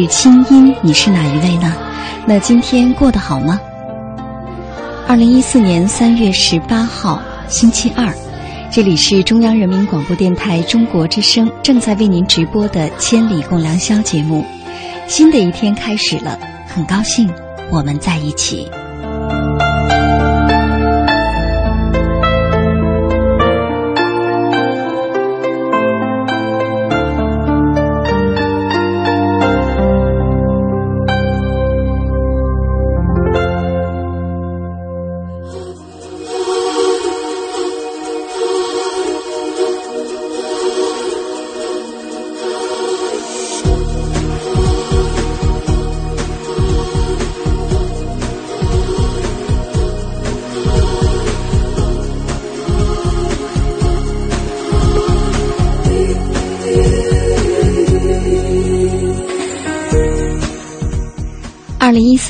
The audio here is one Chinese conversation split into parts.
是清音，你是哪一位呢？那今天过得好吗？二零一四年三月十八号，星期二，这里是中央人民广播电台中国之声正在为您直播的《千里共良宵》节目。新的一天开始了，很高兴我们在一起。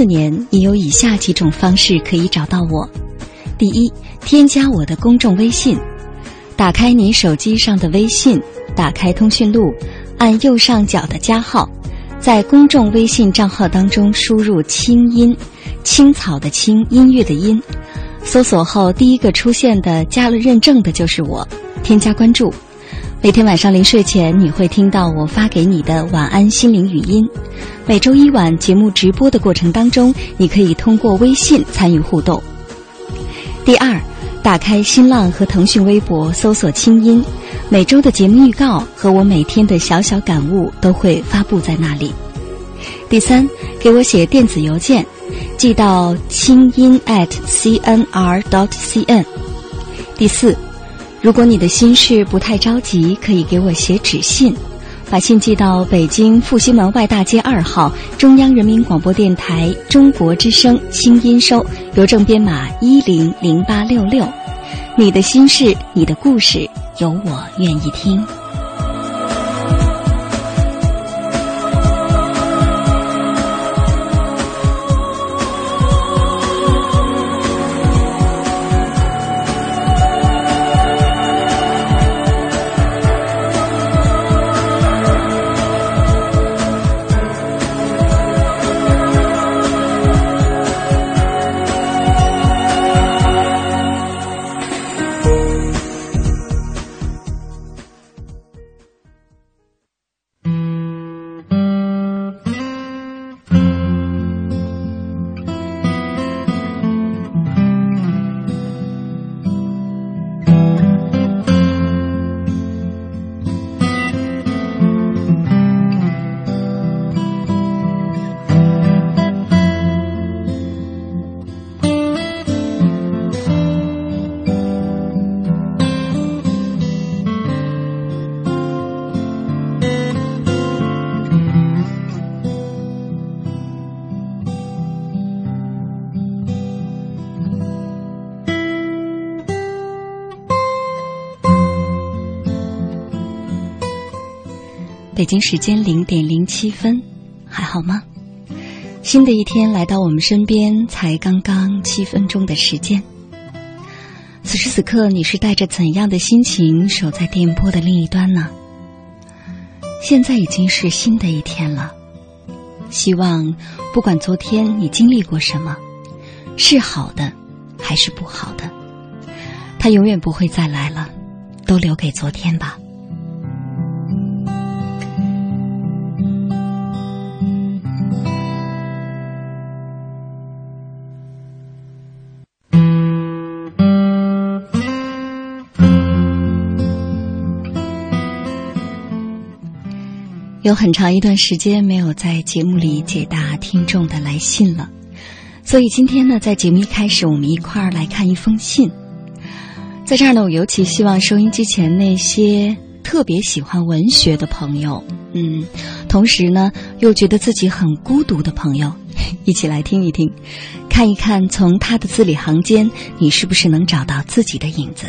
四年，你有以下几种方式可以找到我：第一，添加我的公众微信，打开你手机上的微信，打开通讯录，按右上角的加号，在公众微信账号当中输入“清音”，青草的青，音乐的音，搜索后第一个出现的加了认证的就是我，添加关注。每天晚上临睡前，你会听到我发给你的晚安心灵语音。每周一晚节目直播的过程当中，你可以通过微信参与互动。第二，打开新浪和腾讯微博，搜索“清音”，每周的节目预告和我每天的小小感悟都会发布在那里。第三，给我写电子邮件，寄到清音 @cnr.dot.cn。第四。如果你的心事不太着急，可以给我写纸信，把信寄到北京复兴门外大街二号中央人民广播电台中国之声清音收，邮政编码一零零八六六。你的心事，你的故事，有我愿意听。京时间零点零七分，还好吗？新的一天来到我们身边，才刚刚七分钟的时间。此时此刻，你是带着怎样的心情守在电波的另一端呢？现在已经是新的一天了，希望不管昨天你经历过什么，是好的还是不好的，它永远不会再来了，都留给昨天吧。有很长一段时间没有在节目里解答听众的来信了，所以今天呢，在节目一开始，我们一块儿来看一封信。在这儿呢，我尤其希望收音机前那些特别喜欢文学的朋友，嗯，同时呢又觉得自己很孤独的朋友，一起来听一听，看一看从他的字里行间，你是不是能找到自己的影子。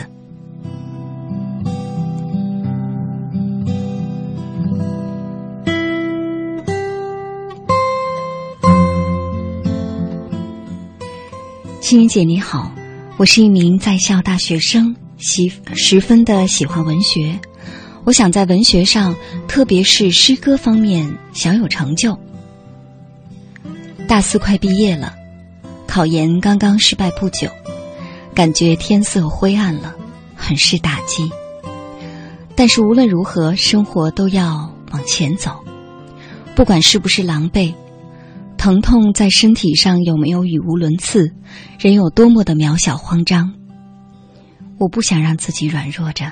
欣怡姐你好，我是一名在校大学生，喜十分的喜欢文学，我想在文学上，特别是诗歌方面小有成就。大四快毕业了，考研刚刚失败不久，感觉天色灰暗了，很是打击。但是无论如何，生活都要往前走，不管是不是狼狈。疼痛在身体上有没有语无伦次？人有多么的渺小慌张？我不想让自己软弱着，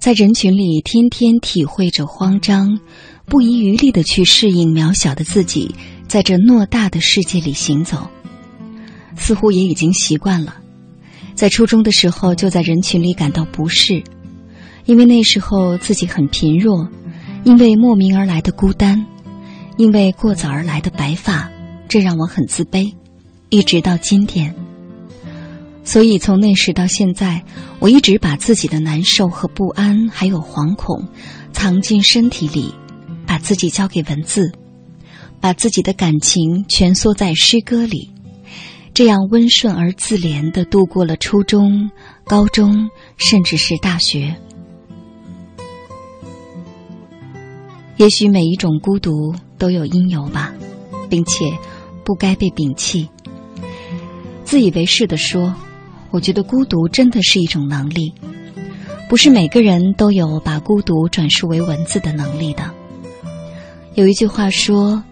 在人群里天天体会着慌张，不遗余力的去适应渺小的自己，在这偌大的世界里行走，似乎也已经习惯了。在初中的时候，就在人群里感到不适，因为那时候自己很贫弱，因为莫名而来的孤单。因为过早而来的白发，这让我很自卑，一直到今天。所以从那时到现在，我一直把自己的难受和不安，还有惶恐，藏进身体里，把自己交给文字，把自己的感情蜷缩在诗歌里，这样温顺而自怜的度过了初中、高中，甚至是大学。也许每一种孤独。都有因由吧，并且不该被摒弃。自以为是的说，我觉得孤独真的是一种能力，不是每个人都有把孤独转述为文字的能力的。有一句话说：“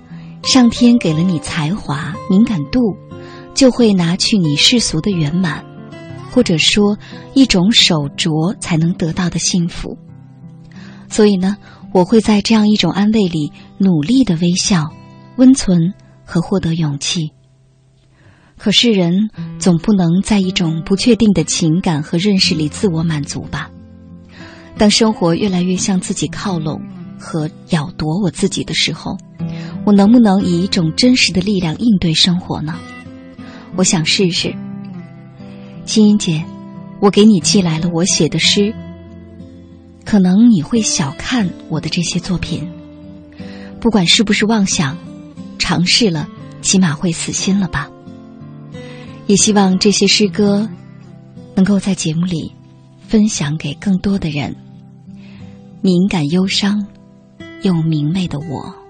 上天给了你才华、敏感度，就会拿去你世俗的圆满，或者说一种手镯才能得到的幸福。”所以呢。我会在这样一种安慰里努力的微笑、温存和获得勇气。可是人总不能在一种不确定的情感和认识里自我满足吧？当生活越来越向自己靠拢和咬夺我自己的时候，我能不能以一种真实的力量应对生活呢？我想试试。青音姐，我给你寄来了我写的诗。可能你会小看我的这些作品，不管是不是妄想，尝试了，起码会死心了吧。也希望这些诗歌能够在节目里分享给更多的人。敏感、忧伤又明媚的我。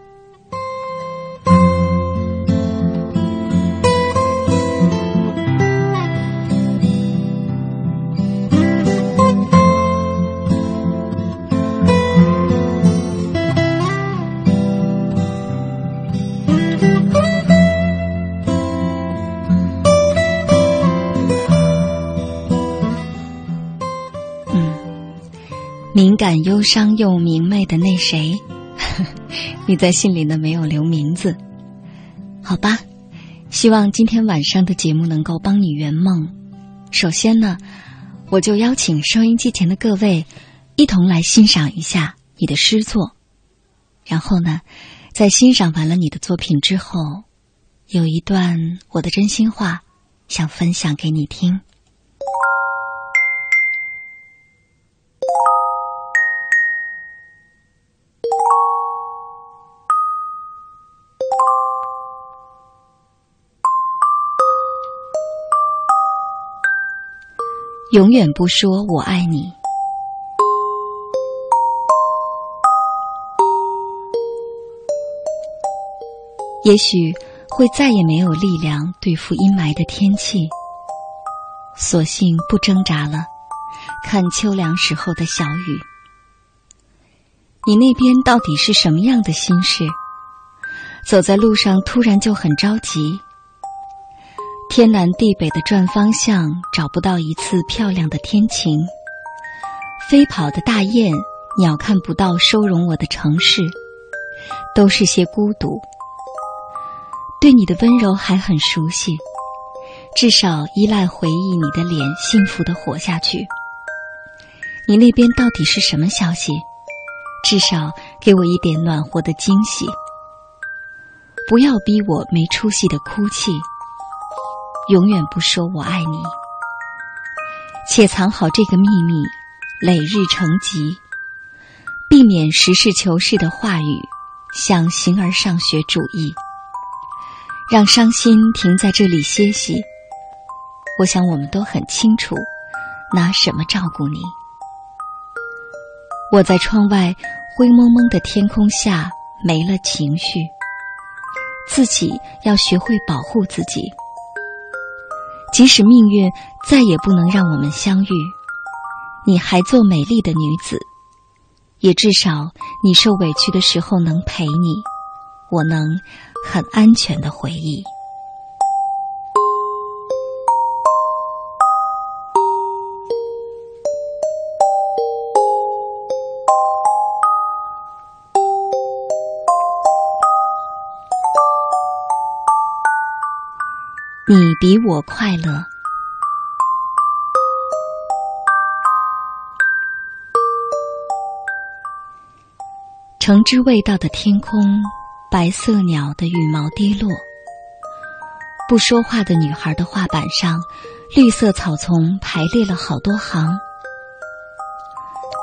敏感忧伤又明媚的那谁，你在信里呢没有留名字，好吧？希望今天晚上的节目能够帮你圆梦。首先呢，我就邀请收音机前的各位一同来欣赏一下你的诗作，然后呢，在欣赏完了你的作品之后，有一段我的真心话想分享给你听。永远不说我爱你。也许会再也没有力量对付阴霾的天气，索性不挣扎了，看秋凉时候的小雨。你那边到底是什么样的心事？走在路上突然就很着急，天南地北的转方向，找不到一次漂亮的天晴。飞跑的大雁，鸟看不到收容我的城市，都是些孤独。对你的温柔还很熟悉，至少依赖回忆你的脸，幸福的活下去。你那边到底是什么消息？至少给我一点暖和的惊喜。不要逼我没出息的哭泣，永远不说我爱你，且藏好这个秘密，累日成疾，避免实事求是的话语，像形而上学主义。让伤心停在这里歇息。我想我们都很清楚，拿什么照顾你？我在窗外灰蒙蒙的天空下没了情绪，自己要学会保护自己。即使命运再也不能让我们相遇，你还做美丽的女子，也至少你受委屈的时候能陪你，我能。很安全的回忆。你比我快乐。橙汁味道的天空。白色鸟的羽毛跌落，不说话的女孩的画板上，绿色草丛排列了好多行。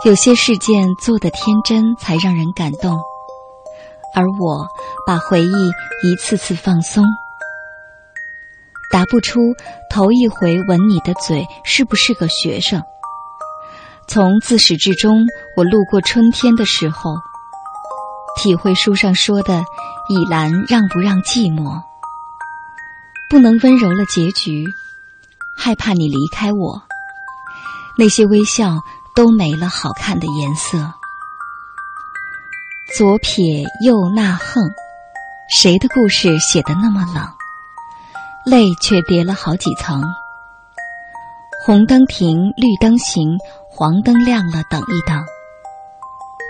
有些事件做的天真，才让人感动，而我把回忆一次次放松。答不出头一回吻你的嘴是不是个学生。从自始至终，我路过春天的时候。体会书上说的“以兰让不让寂寞”，不能温柔了结局，害怕你离开我，那些微笑都没了好看的颜色。左撇右捺横，谁的故事写得那么冷？泪却叠了好几层。红灯停，绿灯行，黄灯亮了，等一等。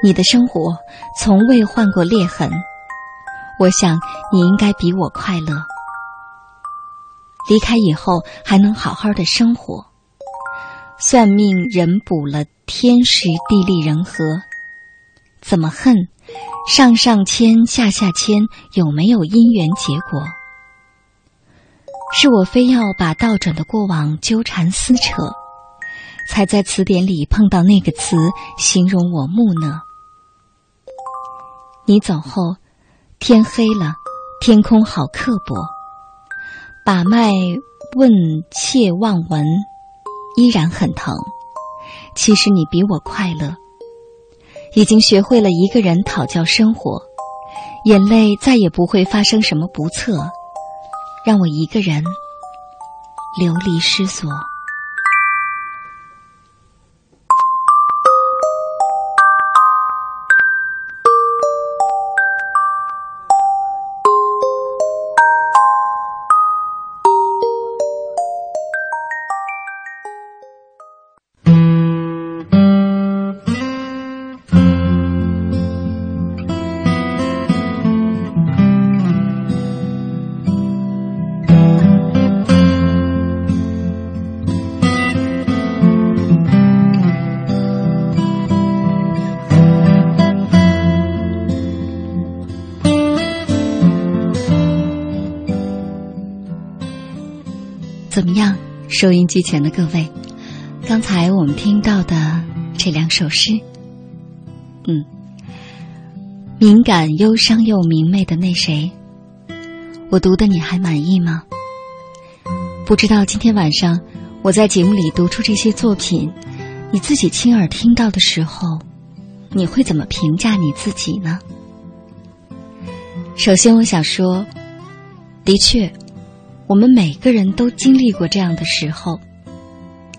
你的生活从未换过裂痕，我想你应该比我快乐。离开以后还能好好的生活。算命人补了天时地利人和，怎么恨？上上签下下签，有没有姻缘结果？是我非要把倒转的过往纠缠撕扯，才在词典里碰到那个词，形容我木讷。你走后，天黑了，天空好刻薄。把脉问切望闻，依然很疼。其实你比我快乐，已经学会了一个人讨教生活，眼泪再也不会发生什么不测，让我一个人流离失所。怎么样，收音机前的各位？刚才我们听到的这两首诗，嗯，敏感、忧伤又明媚的那谁，我读的你还满意吗？不知道今天晚上我在节目里读出这些作品，你自己亲耳听到的时候，你会怎么评价你自己呢？首先，我想说，的确，我们每个人都经历过这样的时候。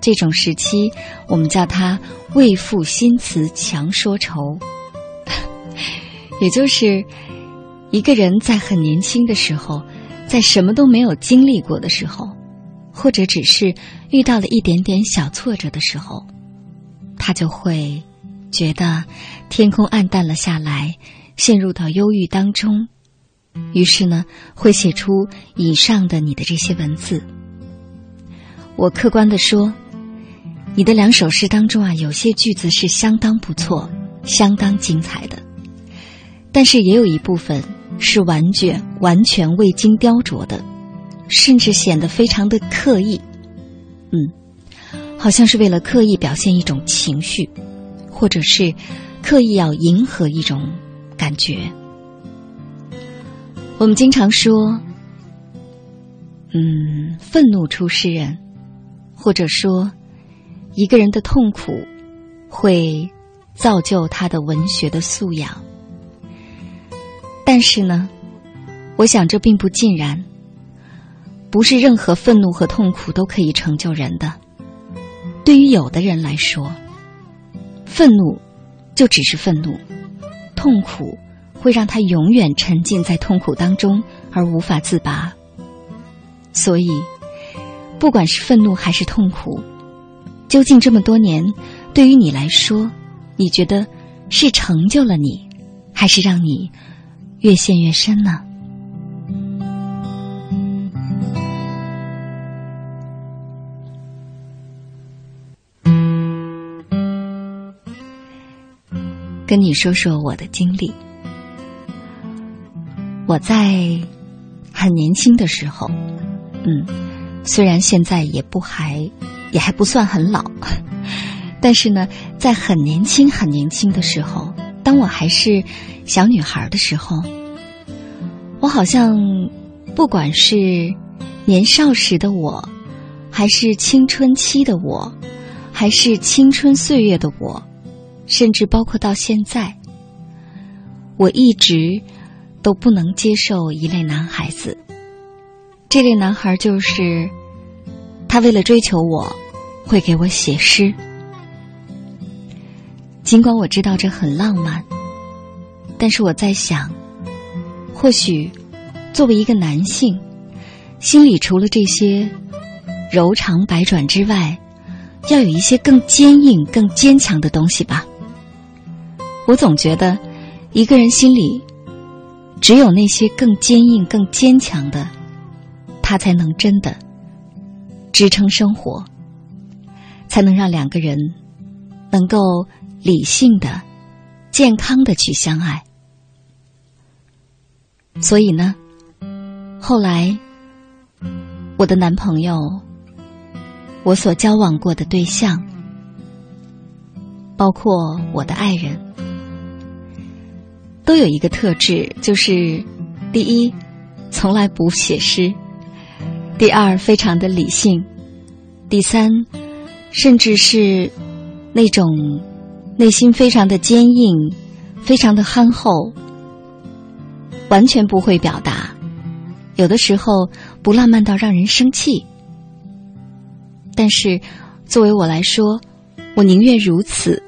这种时期，我们叫它“为赋新词强说愁”，也就是一个人在很年轻的时候，在什么都没有经历过的时候。或者只是遇到了一点点小挫折的时候，他就会觉得天空暗淡了下来，陷入到忧郁当中。于是呢，会写出以上的你的这些文字。我客观的说，你的两首诗当中啊，有些句子是相当不错、相当精彩的，但是也有一部分是完全完全未经雕琢的。甚至显得非常的刻意，嗯，好像是为了刻意表现一种情绪，或者是刻意要迎合一种感觉。我们经常说，嗯，愤怒出诗人，或者说一个人的痛苦会造就他的文学的素养。但是呢，我想这并不尽然。不是任何愤怒和痛苦都可以成就人的。对于有的人来说，愤怒就只是愤怒，痛苦会让他永远沉浸在痛苦当中而无法自拔。所以，不管是愤怒还是痛苦，究竟这么多年对于你来说，你觉得是成就了你，还是让你越陷越深呢？跟你说说我的经历。我在很年轻的时候，嗯，虽然现在也不还也还不算很老，但是呢，在很年轻很年轻的时候，当我还是小女孩的时候，我好像不管是年少时的我，还是青春期的我，还是青春岁月的我。甚至包括到现在，我一直都不能接受一类男孩子。这类男孩就是，他为了追求我，会给我写诗。尽管我知道这很浪漫，但是我在想，或许作为一个男性，心里除了这些柔肠百转之外，要有一些更坚硬、更坚强的东西吧。我总觉得，一个人心里只有那些更坚硬、更坚强的，他才能真的支撑生活，才能让两个人能够理性的、健康的去相爱。所以呢，后来我的男朋友，我所交往过的对象，包括我的爱人。都有一个特质，就是第一，从来不写诗；第二，非常的理性；第三，甚至是那种内心非常的坚硬、非常的憨厚，完全不会表达。有的时候不浪漫到让人生气，但是作为我来说，我宁愿如此，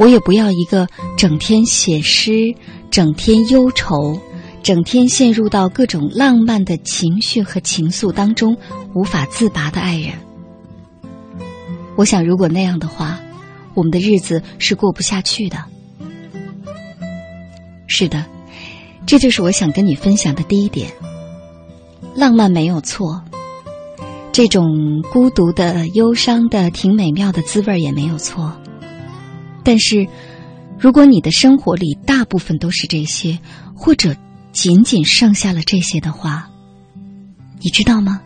我也不要一个整天写诗。整天忧愁，整天陷入到各种浪漫的情绪和情愫当中无法自拔的爱人。我想，如果那样的话，我们的日子是过不下去的。是的，这就是我想跟你分享的第一点。浪漫没有错，这种孤独的、忧伤的、挺美妙的滋味也没有错，但是。如果你的生活里大部分都是这些，或者仅仅剩下了这些的话，你知道吗？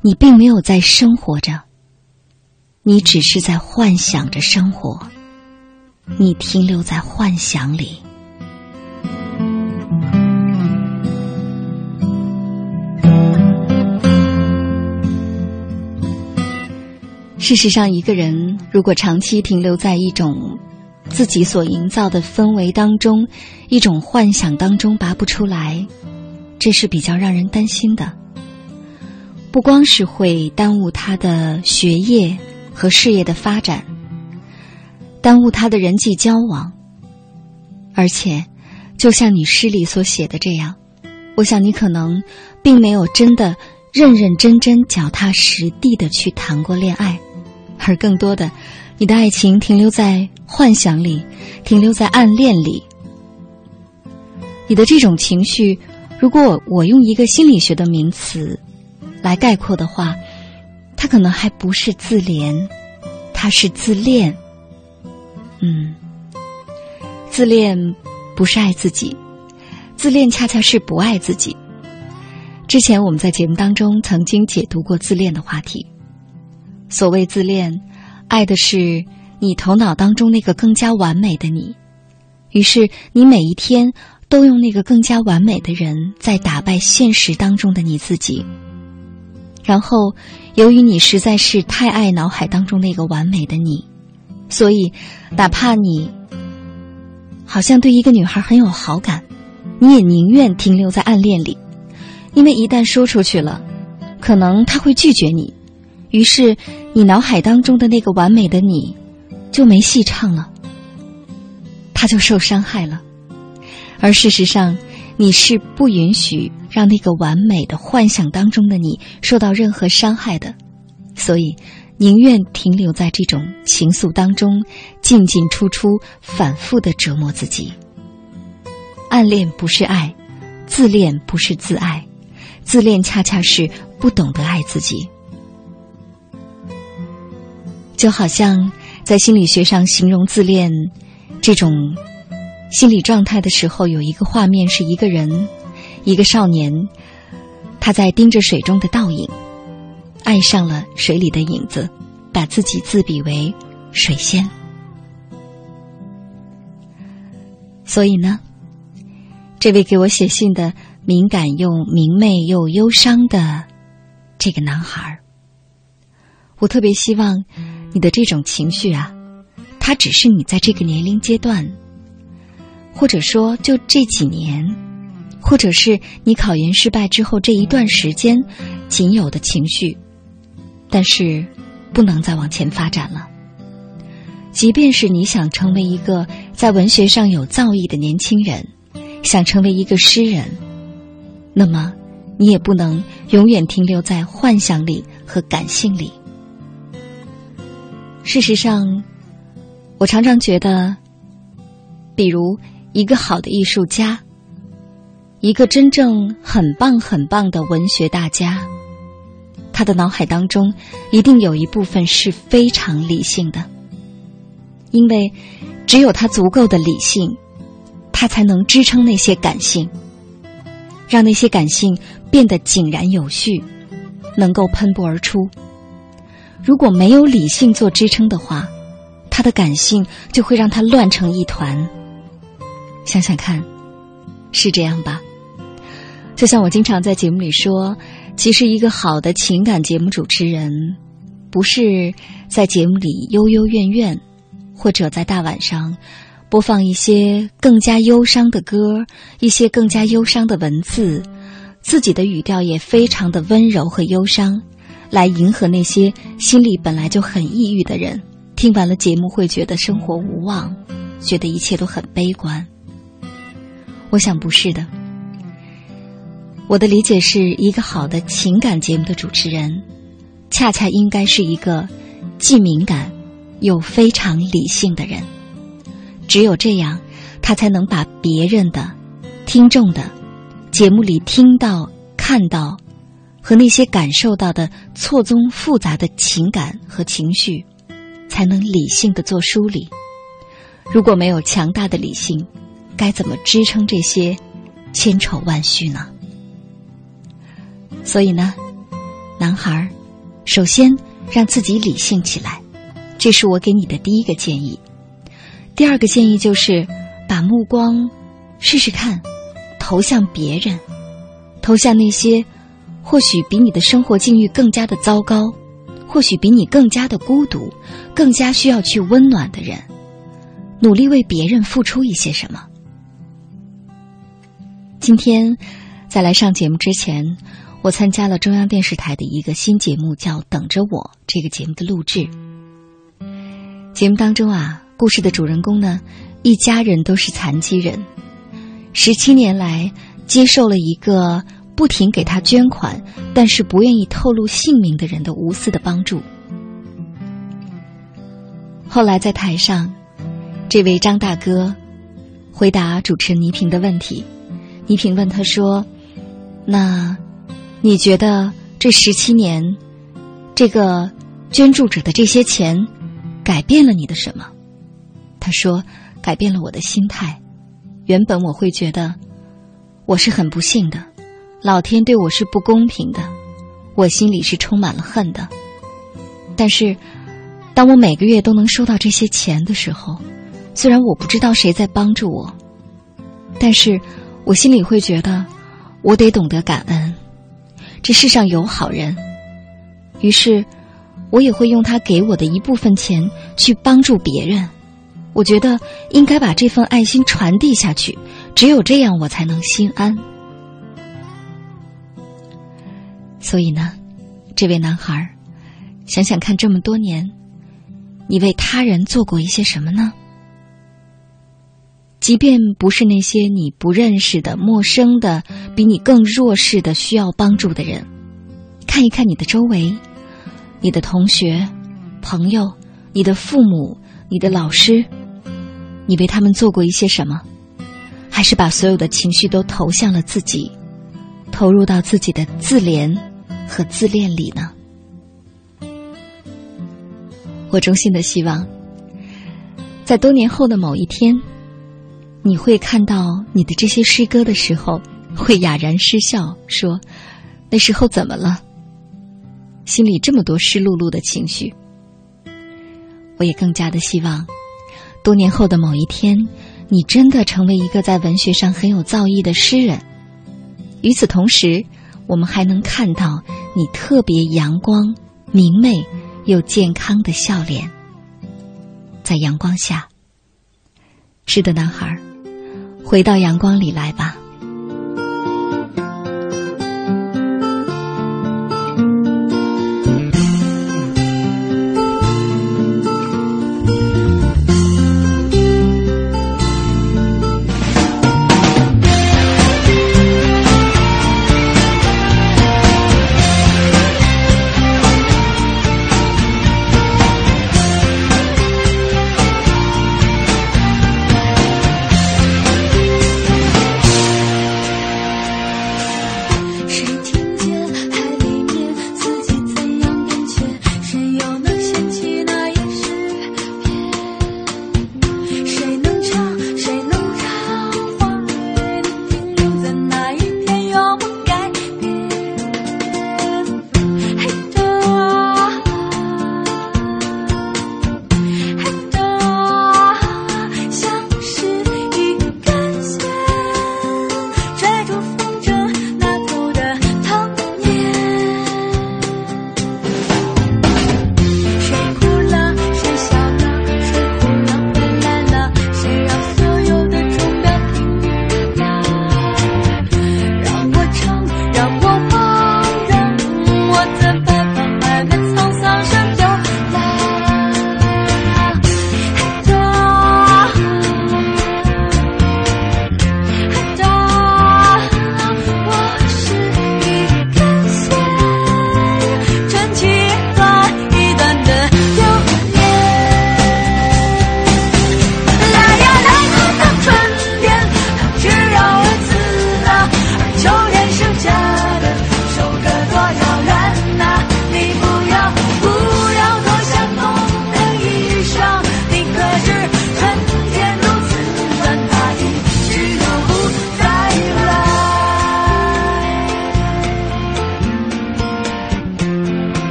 你并没有在生活着，你只是在幻想着生活，你停留在幻想里。事实上，一个人如果长期停留在一种自己所营造的氛围当中，一种幻想当中拔不出来，这是比较让人担心的。不光是会耽误他的学业和事业的发展，耽误他的人际交往，而且，就像你诗里所写的这样，我想你可能并没有真的认认真真、脚踏实地的去谈过恋爱，而更多的，你的爱情停留在幻想里，停留在暗恋里。你的这种情绪，如果我用一个心理学的名词。来概括的话，它可能还不是自怜，它是自恋。嗯，自恋不是爱自己，自恋恰恰是不爱自己。之前我们在节目当中曾经解读过自恋的话题。所谓自恋，爱的是你头脑当中那个更加完美的你，于是你每一天都用那个更加完美的人在打败现实当中的你自己。然后，由于你实在是太爱脑海当中那个完美的你，所以，哪怕你好像对一个女孩很有好感，你也宁愿停留在暗恋里，因为一旦说出去了，可能她会拒绝你，于是你脑海当中的那个完美的你就没戏唱了，他就受伤害了，而事实上。你是不允许让那个完美的幻想当中的你受到任何伤害的，所以宁愿停留在这种情愫当中，进进出出，反复的折磨自己。暗恋不是爱，自恋不是自爱，自恋恰恰是不懂得爱自己。就好像在心理学上形容自恋这种。心理状态的时候，有一个画面是一个人，一个少年，他在盯着水中的倒影，爱上了水里的影子，把自己自比为水仙。所以呢，这位给我写信的敏感又明媚又忧伤的这个男孩我特别希望你的这种情绪啊，它只是你在这个年龄阶段。或者说，就这几年，或者是你考研失败之后这一段时间仅有的情绪，但是不能再往前发展了。即便是你想成为一个在文学上有造诣的年轻人，想成为一个诗人，那么你也不能永远停留在幻想里和感性里。事实上，我常常觉得，比如。一个好的艺术家，一个真正很棒很棒的文学大家，他的脑海当中一定有一部分是非常理性的，因为只有他足够的理性，他才能支撑那些感性，让那些感性变得井然有序，能够喷薄而出。如果没有理性做支撑的话，他的感性就会让他乱成一团。想想看，是这样吧？就像我经常在节目里说，其实一个好的情感节目主持人，不是在节目里幽幽怨怨，或者在大晚上播放一些更加忧伤的歌，一些更加忧伤的文字，自己的语调也非常的温柔和忧伤，来迎合那些心里本来就很抑郁的人。听完了节目会觉得生活无望，觉得一切都很悲观。我想不是的。我的理解是一个好的情感节目的主持人，恰恰应该是一个既敏感又非常理性的人。只有这样，他才能把别人的、听众的节目里听到、看到和那些感受到的错综复杂的情感和情绪，才能理性的做梳理。如果没有强大的理性，该怎么支撑这些千愁万绪呢？所以呢，男孩，首先让自己理性起来，这是我给你的第一个建议。第二个建议就是把目光试试看投向别人，投向那些或许比你的生活境遇更加的糟糕，或许比你更加的孤独，更加需要去温暖的人，努力为别人付出一些什么。今天，在来上节目之前，我参加了中央电视台的一个新节目，叫《等着我》。这个节目的录制，节目当中啊，故事的主人公呢，一家人都是残疾人，十七年来接受了一个不停给他捐款，但是不愿意透露姓名的人的无私的帮助。后来在台上，这位张大哥回答主持人倪萍的问题。倪萍问他说：“那你觉得这十七年，这个捐助者的这些钱，改变了你的什么？”他说：“改变了我的心态。原本我会觉得我是很不幸的，老天对我是不公平的，我心里是充满了恨的。但是，当我每个月都能收到这些钱的时候，虽然我不知道谁在帮助我，但是。”我心里会觉得，我得懂得感恩，这世上有好人。于是，我也会用他给我的一部分钱去帮助别人。我觉得应该把这份爱心传递下去，只有这样我才能心安。所以呢，这位男孩，想想看，这么多年，你为他人做过一些什么呢？即便不是那些你不认识的、陌生的、比你更弱势的、需要帮助的人，看一看你的周围，你的同学、朋友、你的父母、你的老师，你为他们做过一些什么？还是把所有的情绪都投向了自己，投入到自己的自怜和自恋里呢？我衷心的希望，在多年后的某一天。你会看到你的这些诗歌的时候，会哑然失笑，说：“那时候怎么了？心里这么多湿漉漉的情绪。”我也更加的希望，多年后的某一天，你真的成为一个在文学上很有造诣的诗人。与此同时，我们还能看到你特别阳光、明媚又健康的笑脸，在阳光下。是的，男孩。回到阳光里来吧。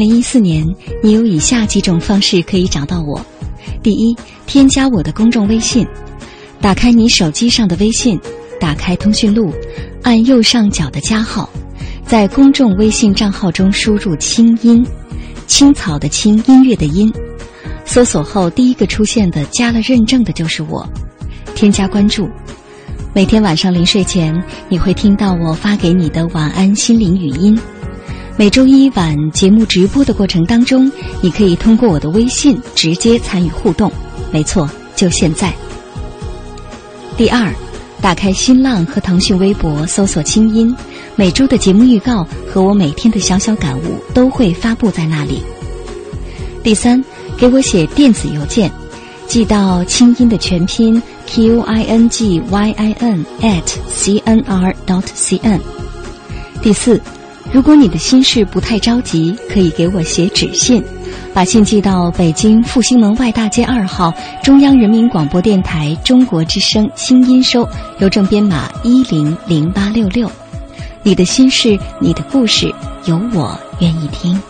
零一四年，你有以下几种方式可以找到我：第一，添加我的公众微信，打开你手机上的微信，打开通讯录，按右上角的加号，在公众微信账号中输入“清音”，青草的青，音乐的音，搜索后第一个出现的加了认证的就是我，添加关注。每天晚上临睡前，你会听到我发给你的晚安心灵语音。每周一晚节目直播的过程当中，你可以通过我的微信直接参与互动。没错，就现在。第二，打开新浪和腾讯微博，搜索“清音”，每周的节目预告和我每天的小小感悟都会发布在那里。第三，给我写电子邮件，寄到“清音”的全拼 q i n g y i n at c n r dot c n。第四。如果你的心事不太着急，可以给我写纸信，把信寄到北京复兴门外大街二号中央人民广播电台中国之声新音收，邮政编码一零零八六六。你的心事，你的故事，有我愿意听。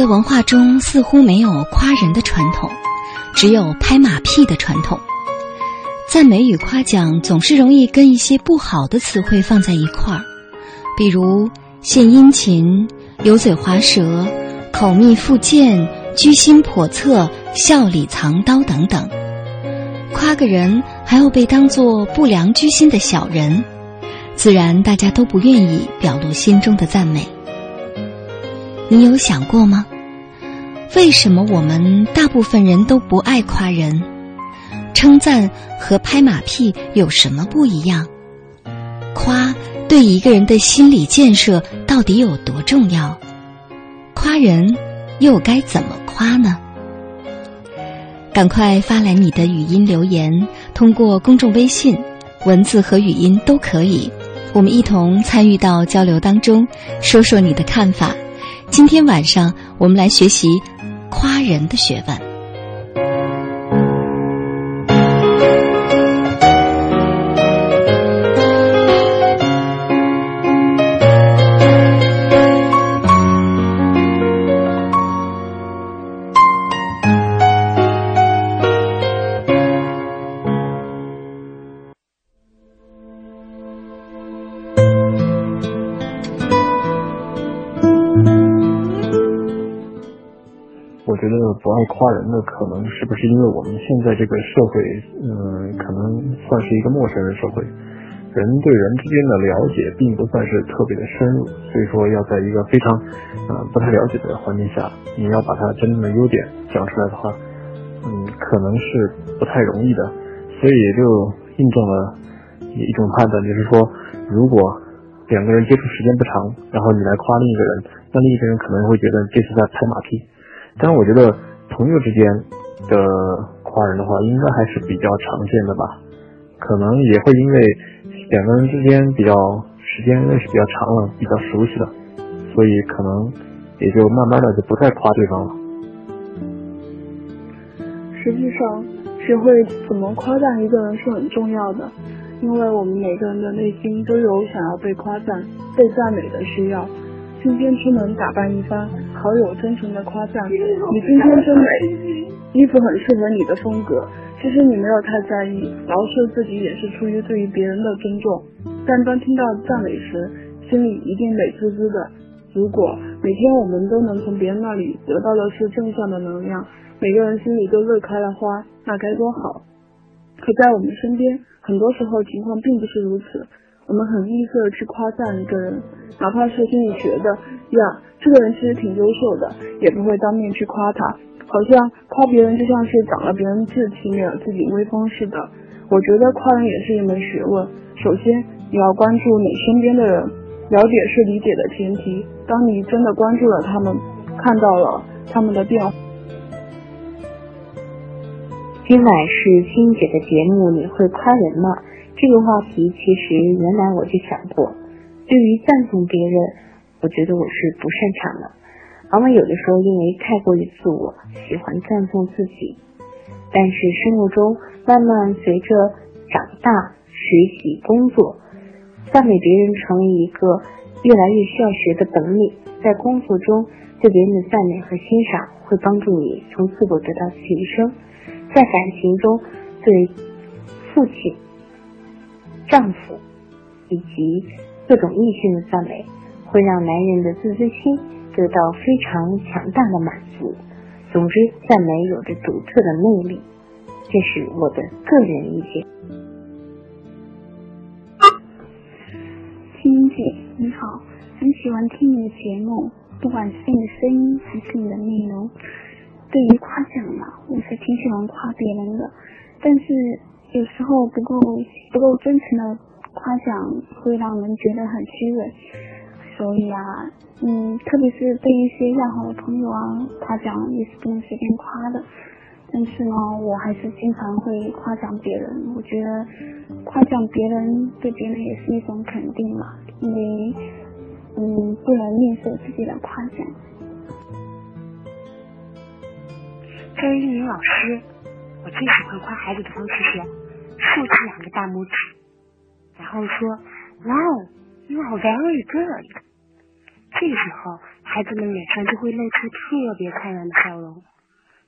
的文化中似乎没有夸人的传统，只有拍马屁的传统。赞美与夸奖总是容易跟一些不好的词汇放在一块儿，比如献殷勤、油嘴滑舌、口蜜腹剑、居心叵测、笑里藏刀等等。夸个人还要被当作不良居心的小人，自然大家都不愿意表露心中的赞美。你有想过吗？为什么我们大部分人都不爱夸人？称赞和拍马屁有什么不一样？夸对一个人的心理建设到底有多重要？夸人又该怎么夸呢？赶快发来你的语音留言，通过公众微信，文字和语音都可以，我们一同参与到交流当中，说说你的看法。今天晚上，我们来学习夸人的学问。觉得不爱夸人的，可能是不是因为我们现在这个社会，嗯，可能算是一个陌生人社会，人对人之间的了解并不算是特别的深入，所以说要在一个非常，呃，不太了解的环境下，你要把它真正的优点讲出来的话，嗯，可能是不太容易的，所以也就印证了一种判断，就是说，如果两个人接触时间不长，然后你来夸另一个人，那另一个人可能会觉得这是在拍马屁。但我觉得朋友之间的夸人的话，应该还是比较常见的吧。可能也会因为两个人之间比较时间认识比较长了，比较熟悉了，所以可能也就慢慢的就不再夸对方了。实际上，学会怎么夸赞一个人是很重要的，因为我们每个人的内心都有想要被夸赞、被赞美的需要。今天出门打扮一番，好友真诚的夸赞你今天真美，衣服很适合你的风格。其实你没有太在意，饶是自己也是出于对于别人的尊重。但当听到赞美时，心里一定美滋滋的。如果每天我们都能从别人那里得到的是正向的能量，每个人心里都乐开了花，那该多好！可在我们身边，很多时候情况并不是如此。我们很吝啬去夸赞一个人，哪怕是心里觉得呀，这个人其实挺优秀的，也不会当面去夸他，好像夸别人就像是长了别人志气，没有自己威风似的。我觉得夸人也是一门学问，首先你要关注你身边的人，了解是理解的前提。当你真的关注了他们，看到了他们的变化。今晚是欣姐的节目，你会夸人吗？这个话题其实原来我就想过，对于赞颂别人，我觉得我是不擅长的，往往有的时候因为太过于自我，喜欢赞颂自己。但是生活中慢慢随着长大、学习、工作，赞美别人成为一个越来越需要学的本领。在工作中对别人的赞美和欣赏，会帮助你从自我得到提升；在感情中对父亲。丈夫以及各种异性的赞美，会让男人的自尊心得到非常强大的满足。总之，赞美有着独特的魅力，这是我的个人意见。青姐，你好，很喜欢听你的节目，不管是你的声音还是你的内容。对于夸奖嘛，我是挺喜欢夸别人的，但是。有时候不够不够真诚的夸奖会让人觉得很虚伪，所以啊，嗯，特别是对一些要好的朋友啊，夸奖也是不能随便夸的。但是呢，我还是经常会夸奖别人。我觉得夸奖别人对别人也是一种肯定嘛，因为嗯，不能吝啬自己的夸奖。作为一名老师，我最喜欢夸孩子的方式是。竖起两个大拇指，然后说：“Wow, you are very good。”这个时候，孩子们脸上就会露出特别灿烂的笑容。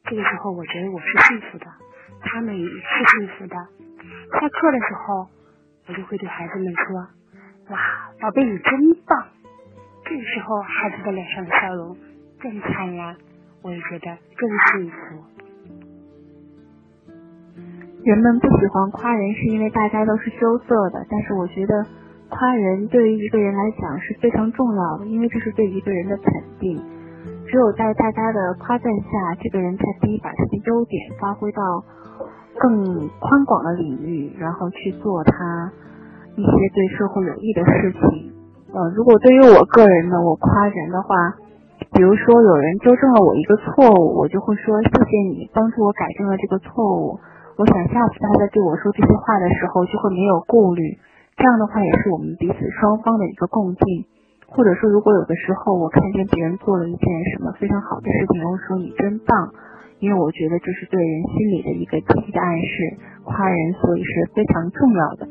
这个时候，我觉得我是幸福的，他们也是幸福的。下课的时候，我就会对孩子们说：“哇，宝贝，你真棒！”这个时候，孩子的脸上的笑容更灿烂，我也觉得更幸福。人们不喜欢夸人，是因为大家都是羞涩的。但是我觉得，夸人对于一个人来讲是非常重要的，因为这是对一个人的肯定。只有在大家的夸赞下，这个人才可以把他的优点发挥到更宽广的领域，然后去做他一些对社会有益的事情。呃，如果对于我个人呢，我夸人的话，比如说有人纠正了我一个错误，我就会说谢谢你帮助我改正了这个错误。我想下次他在对我说这些话的时候就会没有顾虑，这样的话也是我们彼此双方的一个共进。或者说，如果有的时候我看见别人做了一件什么非常好的事情，我说你真棒，因为我觉得这是对人心里的一个积极的暗示，夸人所以是非常重要的。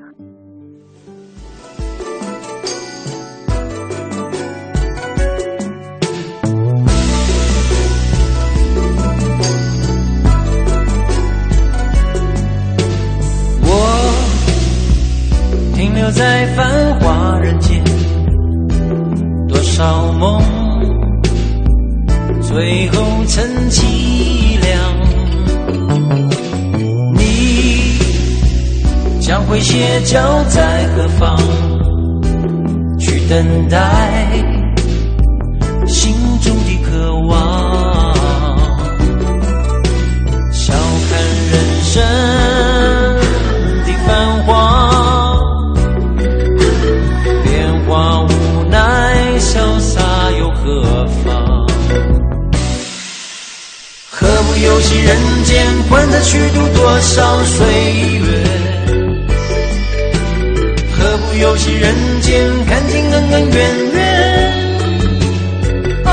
在繁华人间，多少梦最后成凄凉。你将会歇脚在何方？去等待心中的渴望。笑看人生游戏人间，管他虚度多少岁月？何不游戏人间，看尽恩恩怨怨？哦，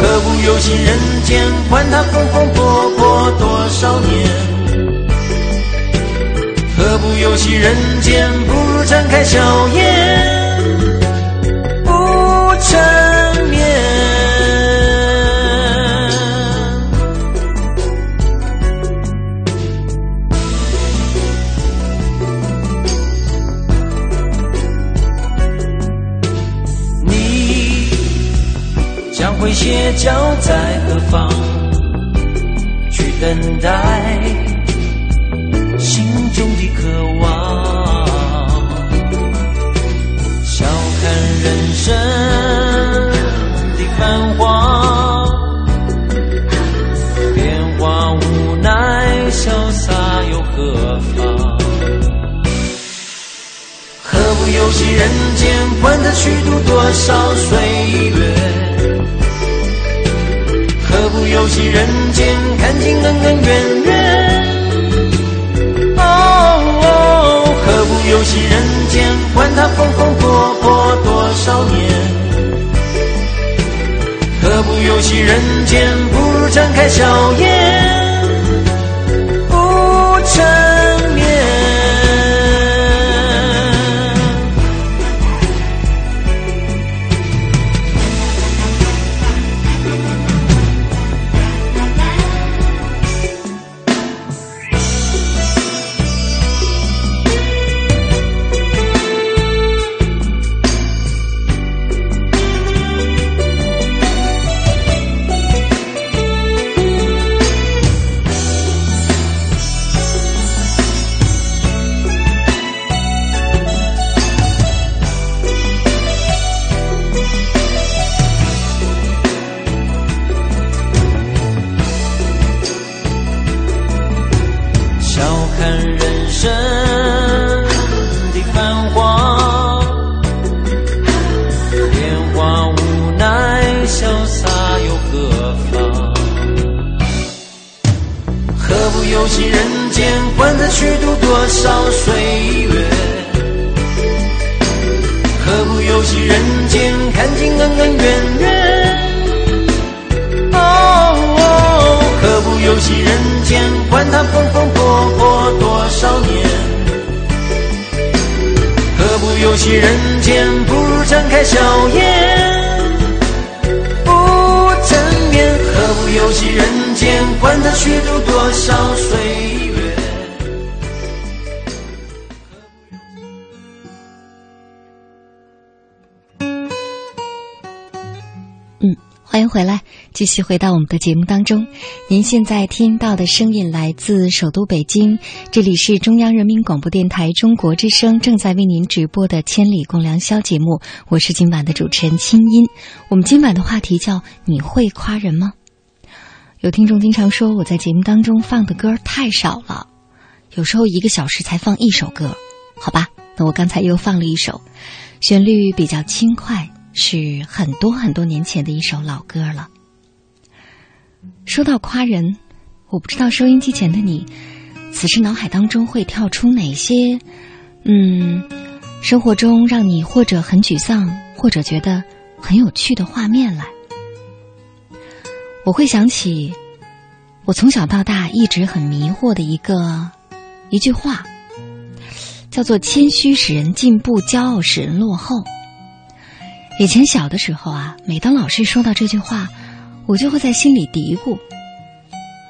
何不游戏人间，管他风风火火多少年？何不游戏人间，不如展开笑颜，将会歇脚在何方？去等待心中的渴望。笑看人生的繁华，变化无奈，潇洒又何妨？何不游戏人间，管他虚度多少岁月？不游戏人间，看尽恩恩怨怨？哦，何不游戏人间，管他风风火火多少年？何不游戏人间，不如展开笑颜，续回到我们的节目当中。您现在听到的声音来自首都北京，这里是中央人民广播电台中国之声正在为您直播的《千里共良宵》节目，我是今晚的主持人清音。我们今晚的话题叫“你会夸人吗？”有听众经常说我在节目当中放的歌太少了，有时候一个小时才放一首歌，好吧？那我刚才又放了一首，旋律比较轻快。是很多很多年前的一首老歌了。说到夸人，我不知道收音机前的你，此时脑海当中会跳出哪些，嗯，生活中让你或者很沮丧，或者觉得很有趣的画面来。我会想起我从小到大一直很迷惑的一个一句话，叫做“谦虚使人进步，骄傲使人落后”。以前小的时候啊，每当老师说到这句话，我就会在心里嘀咕：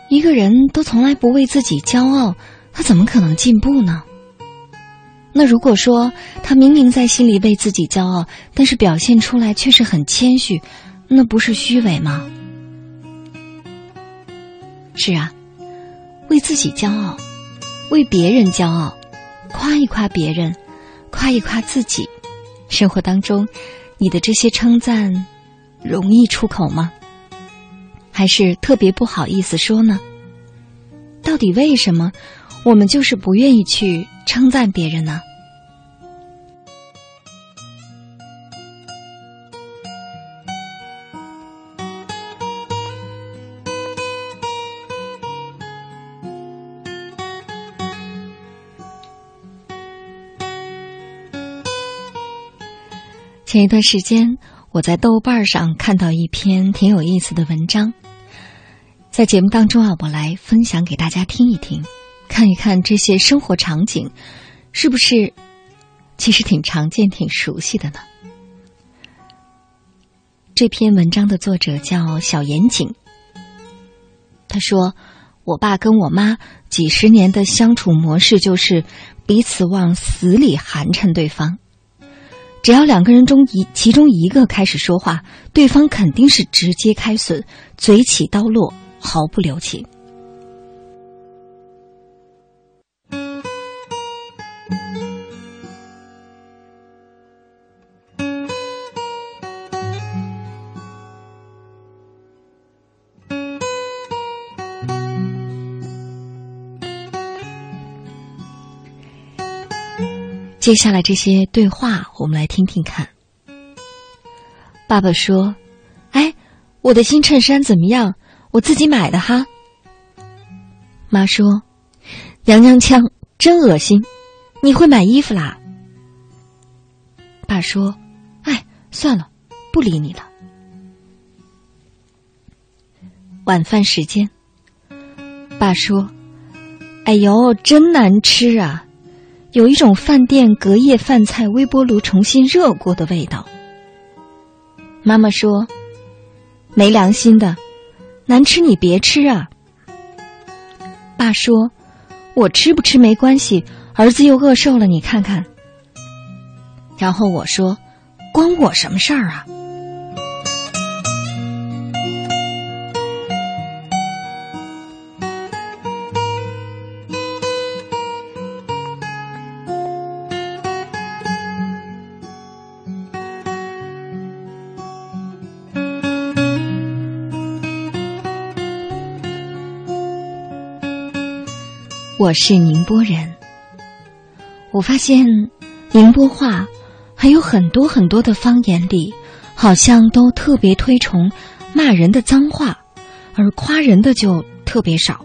一个人都从来不为自己骄傲，他怎么可能进步呢？那如果说他明明在心里为自己骄傲，但是表现出来却是很谦虚，那不是虚伪吗？是啊，为自己骄傲，为别人骄傲，夸一夸别人，夸一夸自己，生活当中，你的这些称赞容易出口吗？还是特别不好意思说呢？到底为什么我们就是不愿意去称赞别人呢？前一段时间，我在豆瓣上看到一篇挺有意思的文章，在节目当中啊，我来分享给大家听一听，看一看这些生活场景是不是其实挺常见、挺熟悉的呢？这篇文章的作者叫小严谨，他说：“我爸跟我妈几十年的相处模式就是彼此往死里寒碜对方。”只要两个人中一其中一个开始说话，对方肯定是直接开损，嘴起刀落，毫不留情。接下来这些对话，我们来听听看。爸爸说：“哎，我的新衬衫怎么样？我自己买的哈。”妈说：“娘娘腔，真恶心！你会买衣服啦？”爸说：“哎，算了，不理你了。”晚饭时间，爸说：“哎呦，真难吃啊！”有一种饭店隔夜饭菜微波炉重新热过的味道。妈妈说：“没良心的，难吃你别吃啊。”爸说：“我吃不吃没关系，儿子又饿瘦了，你看看。”然后我说：“关我什么事儿啊？”我是宁波人，我发现宁波话还有很多很多的方言里，好像都特别推崇骂人的脏话，而夸人的就特别少。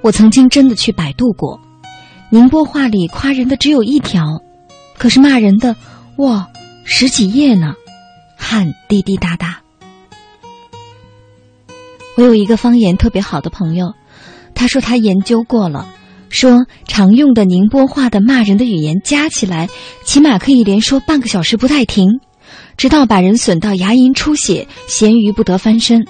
我曾经真的去百度过，宁波话里夸人的只有一条，可是骂人的哇十几页呢，汗滴滴答答。我有一个方言特别好的朋友。他说他研究过了，说常用的宁波话的骂人的语言加起来，起码可以连说半个小时不带停，直到把人损到牙龈出血，咸鱼不得翻身。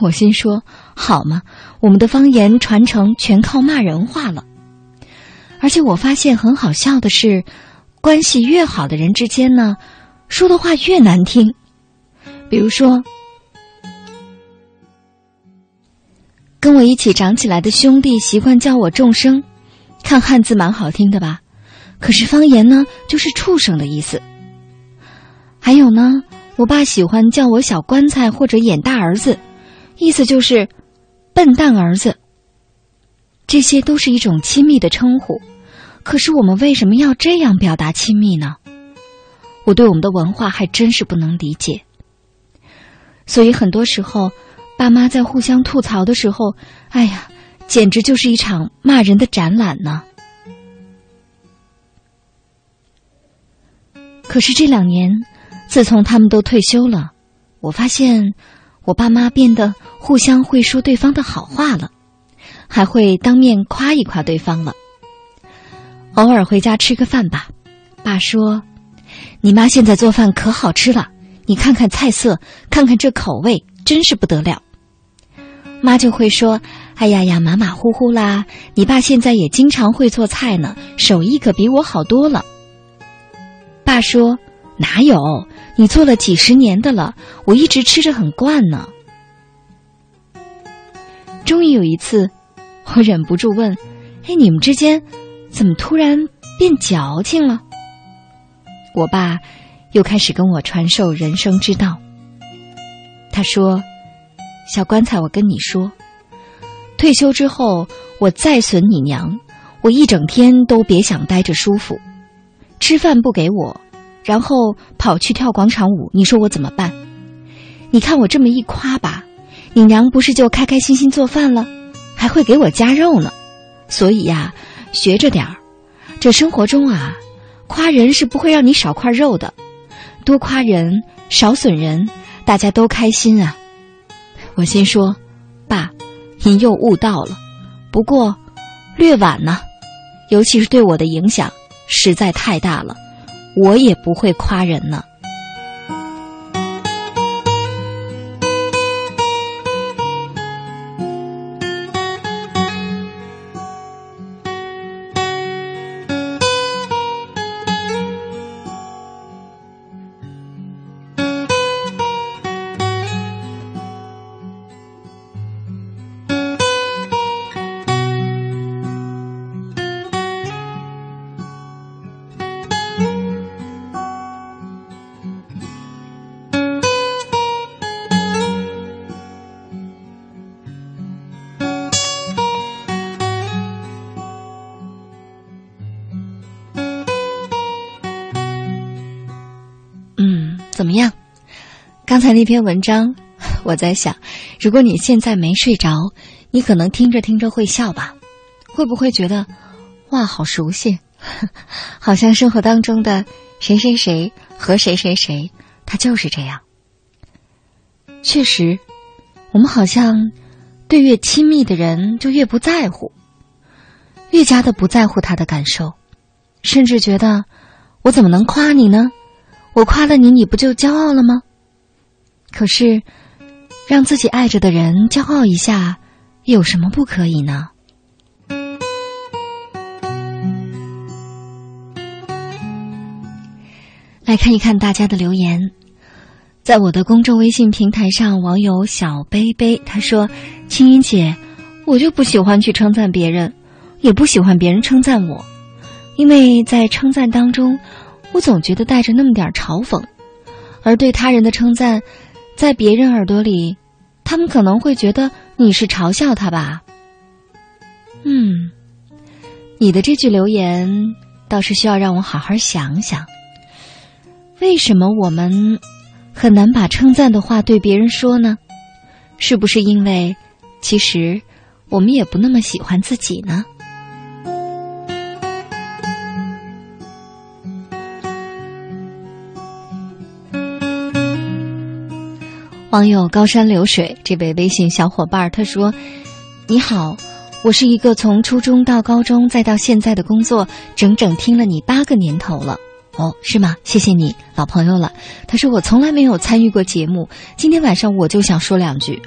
我心说好嘛，我们的方言传承全靠骂人话了。而且我发现很好笑的是，关系越好的人之间呢，说的话越难听。比如说。跟我一起长起来的兄弟习惯叫我众生，看汉字蛮好听的吧？可是方言呢，就是畜生的意思。还有呢，我爸喜欢叫我小棺材或者演大儿子，意思就是笨蛋儿子。这些都是一种亲密的称呼，可是我们为什么要这样表达亲密呢？我对我们的文化还真是不能理解。所以很多时候。爸妈在互相吐槽的时候，哎呀，简直就是一场骂人的展览呢。可是这两年，自从他们都退休了，我发现我爸妈变得互相会说对方的好话了，还会当面夸一夸对方了。偶尔回家吃个饭吧，爸说：“你妈现在做饭可好吃了，你看看菜色，看看这口味，真是不得了。”妈就会说：“哎呀呀，马马虎虎啦！你爸现在也经常会做菜呢，手艺可比我好多了。”爸说：“哪有？你做了几十年的了，我一直吃着很惯呢。终于有一次，我忍不住问：“哎，你们之间怎么突然变矫情了？”我爸又开始跟我传授人生之道。他说：“小棺材，我跟你说，退休之后我再损你娘，我一整天都别想待着舒服，吃饭不给我。”然后跑去跳广场舞，你说我怎么办？你看我这么一夸吧，你娘不是就开开心心做饭了，还会给我加肉呢。所以呀，学着点儿，这生活中啊，夸人是不会让你少块肉的，多夸人少损人，大家都开心啊。我心说，爸，您又悟到了，不过略晚呢，尤其是对我的影响实在太大了。我也不会夸人呢。刚才那篇文章，我在想，如果你现在没睡着，你可能听着听着会笑吧？会不会觉得，哇，好熟悉，好像生活当中的谁谁谁和谁谁谁，他就是这样。确实，我们好像对越亲密的人就越不在乎，越加的不在乎他的感受，甚至觉得我怎么能夸你呢？我夸了你，你不就骄傲了吗？可是，让自己爱着的人骄傲一下，有什么不可以呢？来看一看大家的留言，在我的公众微信平台上，网友小贝贝他说：“青音姐，我就不喜欢去称赞别人，也不喜欢别人称赞我，因为在称赞当中。”我总觉得带着那么点嘲讽，而对他人的称赞，在别人耳朵里，他们可能会觉得你是嘲笑他吧。嗯，你的这句留言倒是需要让我好好想想。为什么我们很难把称赞的话对别人说呢？是不是因为其实我们也不那么喜欢自己呢？网友高山流水这位微信小伙伴他说：“你好，我是一个从初中到高中再到现在的工作，整整听了你八个年头了。哦，是吗？谢谢你，老朋友了。”他说：“我从来没有参与过节目，今天晚上我就想说两句。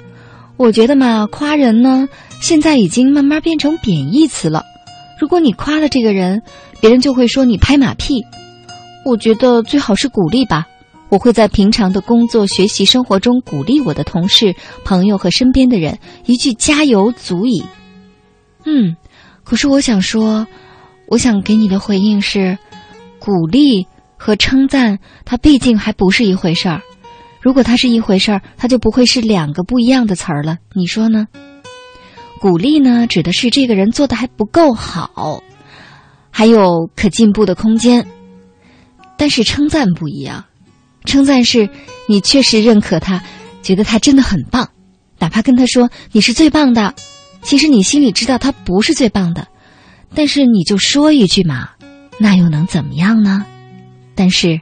我觉得嘛，夸人呢，现在已经慢慢变成贬义词了。如果你夸了这个人，别人就会说你拍马屁。我觉得最好是鼓励吧。”我会在平常的工作、学习、生活中鼓励我的同事、朋友和身边的人，一句加油足矣。嗯，可是我想说，我想给你的回应是，鼓励和称赞，它毕竟还不是一回事儿。如果它是一回事儿，它就不会是两个不一样的词儿了。你说呢？鼓励呢，指的是这个人做的还不够好，还有可进步的空间。但是称赞不一样。称赞是，你确实认可他，觉得他真的很棒，哪怕跟他说你是最棒的，其实你心里知道他不是最棒的，但是你就说一句嘛，那又能怎么样呢？但是，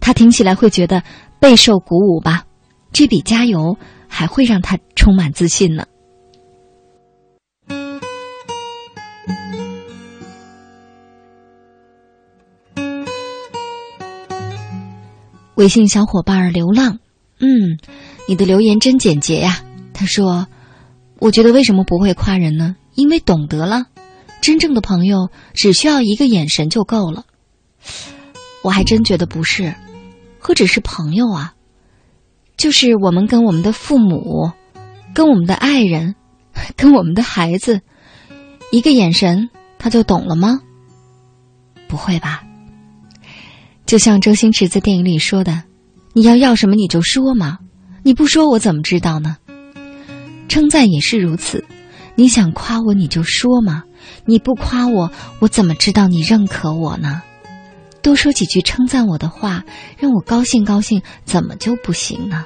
他听起来会觉得备受鼓舞吧，这比加油还会让他充满自信呢。微信小伙伴流浪，嗯，你的留言真简洁呀。他说：“我觉得为什么不会夸人呢？因为懂得了，真正的朋友只需要一个眼神就够了。”我还真觉得不是，何止是朋友啊，就是我们跟我们的父母、跟我们的爱人、跟我们的孩子，一个眼神他就懂了吗？不会吧。就像周星驰在电影里说的：“你要要什么你就说嘛，你不说我怎么知道呢？”称赞也是如此，你想夸我你就说嘛，你不夸我，我怎么知道你认可我呢？多说几句称赞我的话，让我高兴高兴，怎么就不行呢？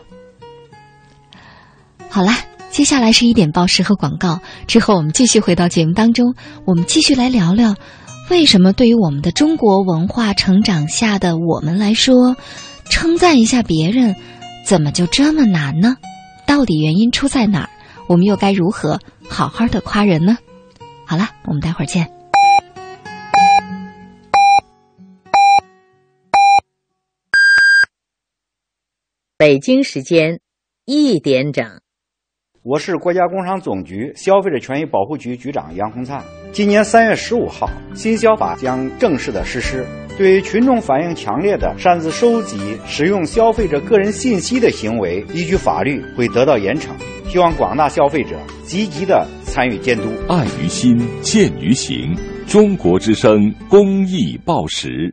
好啦，接下来是一点报时和广告，之后我们继续回到节目当中，我们继续来聊聊，为什么对于我们的中国文化成长下的我们来说，称赞一下别人，怎么就这么难呢？到底原因出在哪儿？我们又该如何好好的夸人呢？好了，我们待会儿见。北京时间一点整，我是国家工商总局消费者权益保护局局长杨洪灿。今年三月十五号，新消法将正式的实施。对于群众反映强烈的擅自收集、使用消费者个人信息的行为，依据法律会得到严惩。希望广大消费者积极的参与监督。爱于心，见于行。中国之声公益报时。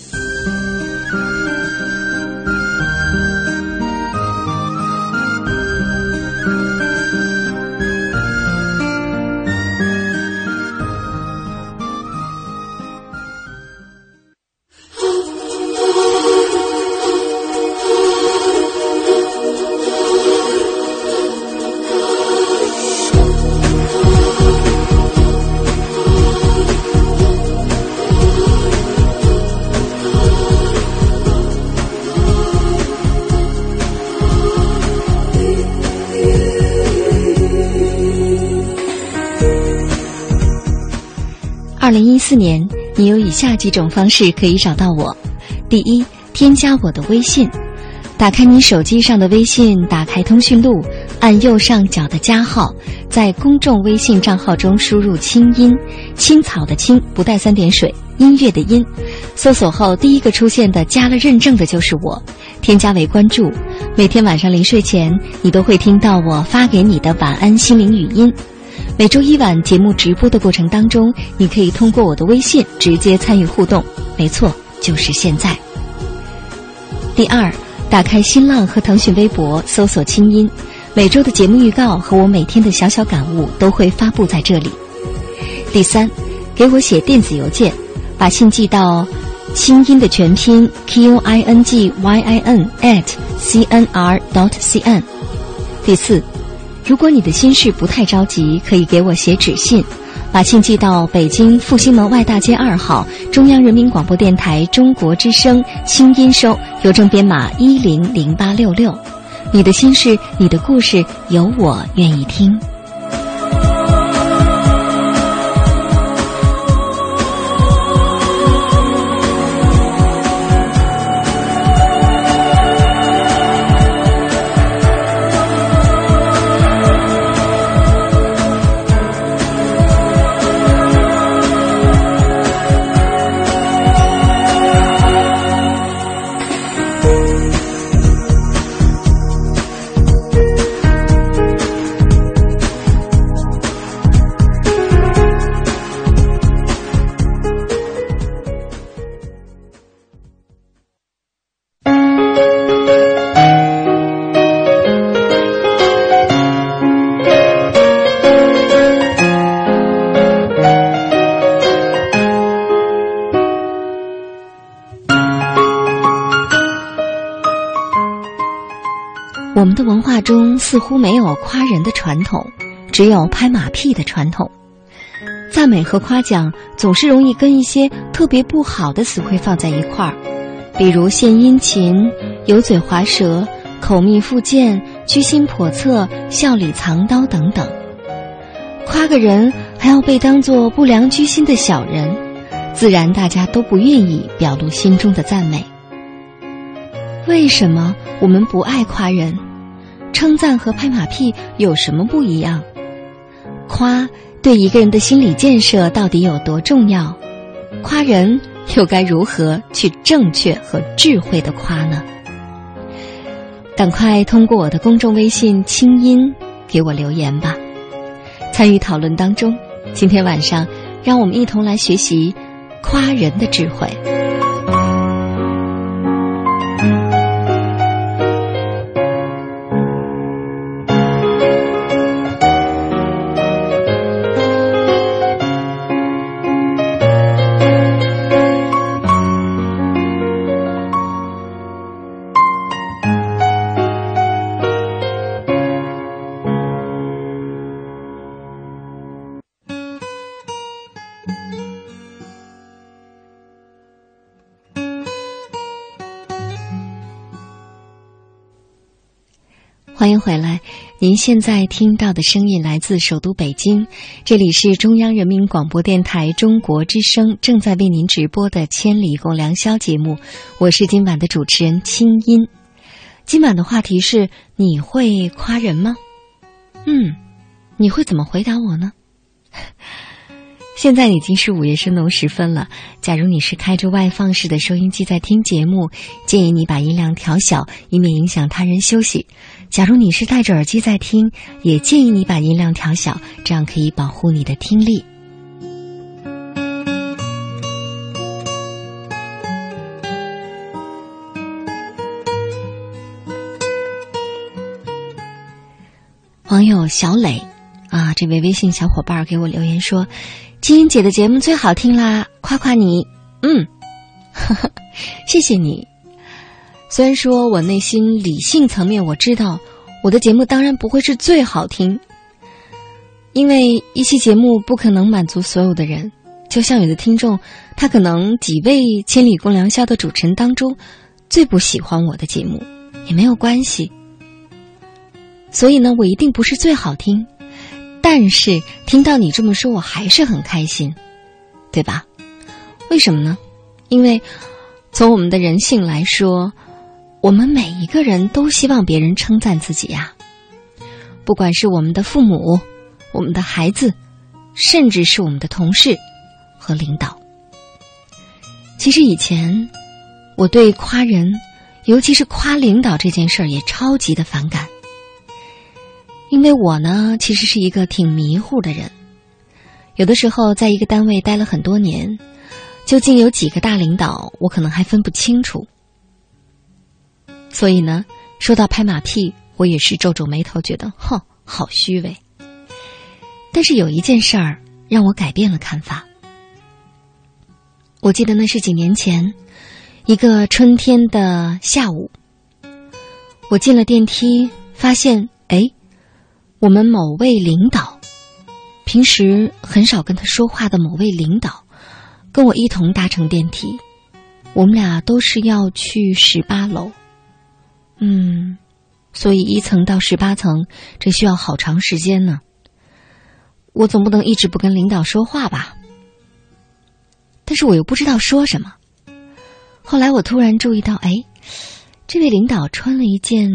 下几种方式可以找到我：第一，添加我的微信，打开你手机上的微信，打开通讯录，按右上角的加号，在公众微信账号中输入“清音”，青草的青不带三点水，音乐的音，搜索后第一个出现的加了认证的就是我，添加为关注。每天晚上临睡前，你都会听到我发给你的晚安心灵语音。每周一晚节目直播的过程当中，你可以通过我的微信直接参与互动。没错，就是现在。第二，打开新浪和腾讯微博，搜索“清音”，每周的节目预告和我每天的小小感悟都会发布在这里。第三，给我写电子邮件，把信寄到“清音”的全拼 q i n g y i n at c n r dot c n。第四。如果你的心事不太着急，可以给我写纸信，把信寄到北京复兴门外大街二号中央人民广播电台中国之声清音收，邮政编码一零零八六六。你的心事，你的故事，有我愿意听。似乎没有夸人的传统，只有拍马屁的传统。赞美和夸奖总是容易跟一些特别不好的词汇放在一块儿，比如献殷勤、油嘴滑舌、口蜜腹剑、居心叵测、笑里藏刀等等。夸个人还要被当作不良居心的小人，自然大家都不愿意表露心中的赞美。为什么我们不爱夸人？称赞和拍马屁有什么不一样？夸对一个人的心理建设到底有多重要？夸人又该如何去正确和智慧的夸呢？赶快通过我的公众微信“清音”给我留言吧，参与讨论当中。今天晚上，让我们一同来学习夸人的智慧。欢迎回来，您现在听到的声音来自首都北京，这里是中央人民广播电台中国之声正在为您直播的《千里共良宵》节目，我是今晚的主持人清音。今晚的话题是：你会夸人吗？嗯，你会怎么回答我呢？现在已经是午夜深浓时分了。假如你是开着外放式的收音机在听节目，建议你把音量调小，以免影响他人休息。假如你是戴着耳机在听，也建议你把音量调小，这样可以保护你的听力。网友小磊啊，这位微信小伙伴给我留言说：“金英姐的节目最好听啦，夸夸你。”嗯，谢谢你。虽然说我内心理性层面我知道，我的节目当然不会是最好听，因为一期节目不可能满足所有的人。就像有的听众，他可能几位《千里共良宵》的主持人当中，最不喜欢我的节目，也没有关系。所以呢，我一定不是最好听，但是听到你这么说，我还是很开心，对吧？为什么呢？因为从我们的人性来说。我们每一个人都希望别人称赞自己呀，不管是我们的父母、我们的孩子，甚至是我们的同事和领导。其实以前我对夸人，尤其是夸领导这件事儿也超级的反感，因为我呢其实是一个挺迷糊的人，有的时候在一个单位待了很多年，究竟有几个大领导，我可能还分不清楚。所以呢，说到拍马屁，我也是皱皱眉头，觉得哼，好虚伪。但是有一件事儿让我改变了看法。我记得那是几年前，一个春天的下午，我进了电梯，发现哎，我们某位领导，平时很少跟他说话的某位领导，跟我一同搭乘电梯，我们俩都是要去十八楼。嗯，所以一层到十八层，这需要好长时间呢。我总不能一直不跟领导说话吧？但是我又不知道说什么。后来我突然注意到，哎，这位领导穿了一件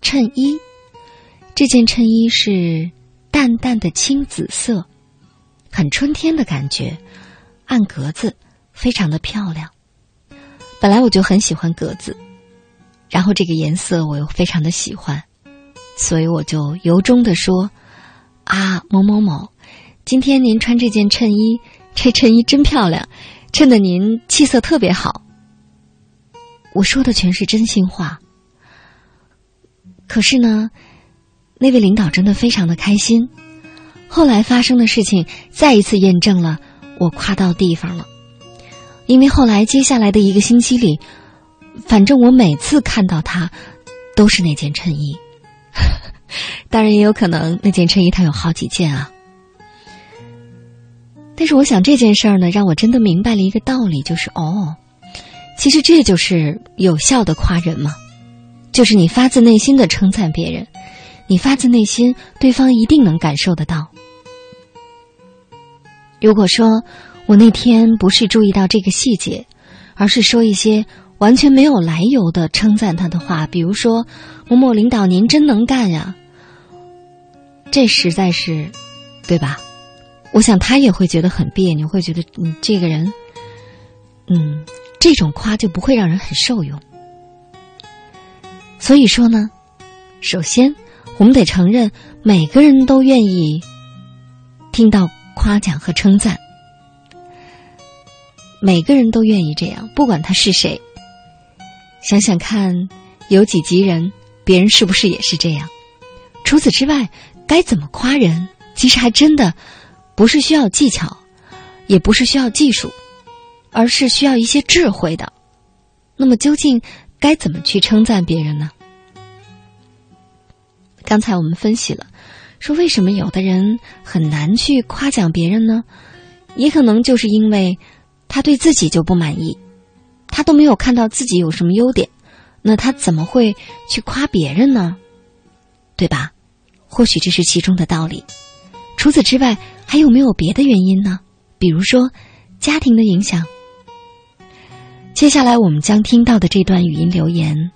衬衣，这件衬衣是淡淡的青紫色，很春天的感觉，暗格子，非常的漂亮。本来我就很喜欢格子。然后这个颜色我又非常的喜欢，所以我就由衷的说：“啊，某某某，今天您穿这件衬衣，这衬衣真漂亮，衬得您气色特别好。”我说的全是真心话。可是呢，那位领导真的非常的开心。后来发生的事情再一次验证了我夸到地方了，因为后来接下来的一个星期里。反正我每次看到他，都是那件衬衣。当然也有可能那件衬衣他有好几件啊。但是我想这件事儿呢，让我真的明白了一个道理，就是哦，其实这就是有效的夸人嘛，就是你发自内心的称赞别人，你发自内心，对方一定能感受得到。如果说我那天不是注意到这个细节，而是说一些完全没有来由的称赞他的话，比如说某某领导您真能干呀，这实在是，对吧？我想他也会觉得很别扭，会觉得你这个人，嗯，这种夸就不会让人很受用。所以说呢，首先我们得承认，每个人都愿意听到夸奖和称赞，每个人都愿意这样，不管他是谁。想想看，有几级人，别人是不是也是这样？除此之外，该怎么夸人，其实还真的。不是需要技巧，也不是需要技术，而是需要一些智慧的。那么，究竟该怎么去称赞别人呢？刚才我们分析了，说为什么有的人很难去夸奖别人呢？也可能就是因为他对自己就不满意，他都没有看到自己有什么优点，那他怎么会去夸别人呢？对吧？或许这是其中的道理。除此之外，还有没有别的原因呢？比如说，家庭的影响。接下来我们将听到的这段语音留言，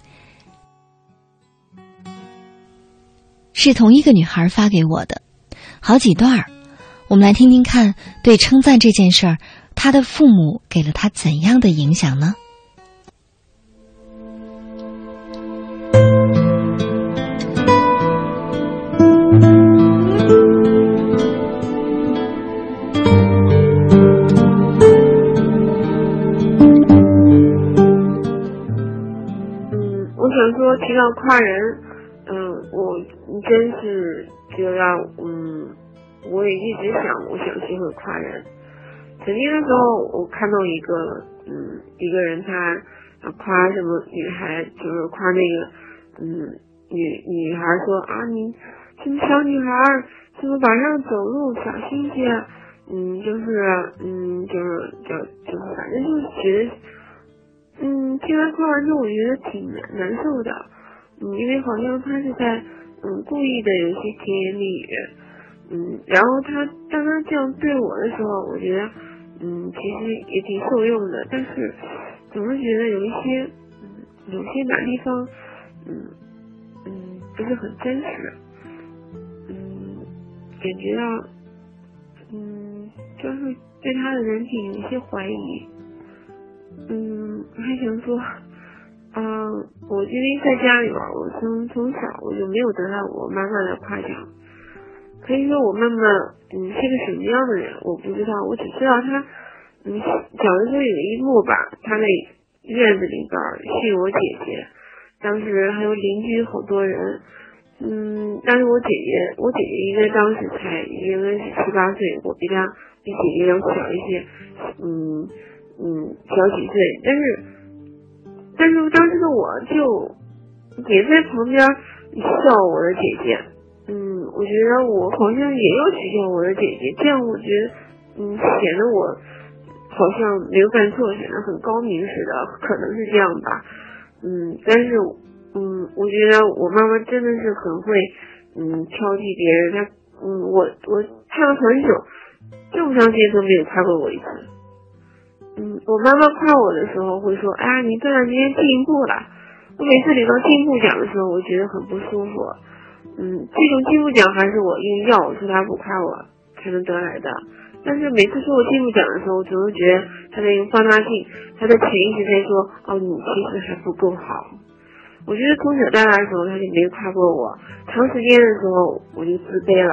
是同一个女孩发给我的，好几段儿。我们来听听看，对称赞这件事儿，她的父母给了她怎样的影响呢？我想说提到夸人，嗯，我真是觉得，嗯，我也一直想，我想学会夸人。曾经的时候，我看到一个，嗯，一个人他夸什么女孩，就是夸那个，嗯，女女孩说啊，你什么小女孩，怎么晚上走路小心些，嗯，就是，嗯，就是就就是，反正就是觉得。嗯，听完夸完之后，我觉得挺难难受的。嗯，因为好像他是在嗯故意的有些甜言蜜语。嗯，然后他当他这样对我的时候，我觉得嗯其实也挺受用的，但是总是觉得有一些嗯有些哪地方嗯嗯不是很真实。嗯，感觉到嗯就是对他的人品有一些怀疑。嗯，还想说，嗯，我因为在家里边，我从从小我就没有得到我妈妈的夸奖，可以说我妈妈嗯是个什么样的人，我不知道，我只知道她嗯小的时候有一幕吧，她那院子里边训我姐姐，当时还有邻居好多人，嗯，但是我姐姐我姐姐应该当时才应该是七八岁，我比她比姐姐要小一些，嗯。嗯，小几岁，但是，但是当时的我就也在旁边笑我的姐姐，嗯，我觉得我好像也要取笑我的姐姐，这样我觉得，嗯，显得我好像没有犯错，显得很高明似的，可能是这样吧，嗯，但是，嗯，我觉得我妈妈真的是很会，嗯，挑剔别人，她，嗯，我我看了很久，这么长时间都没有夸过我一次。嗯，我妈妈夸我的时候会说：“哎呀，你这两年进步了。”我每次领到进步奖的时候，我觉得很不舒服。嗯，这种进步奖还是我因为要说他不夸我才能得来的。但是每次说我进步奖的时候，我总是觉得他在用放大镜，他的潜意识在说：“哦，你其实还不够好。”我觉得从小到大的时候他就没夸过我，长时间的时候我就自卑了，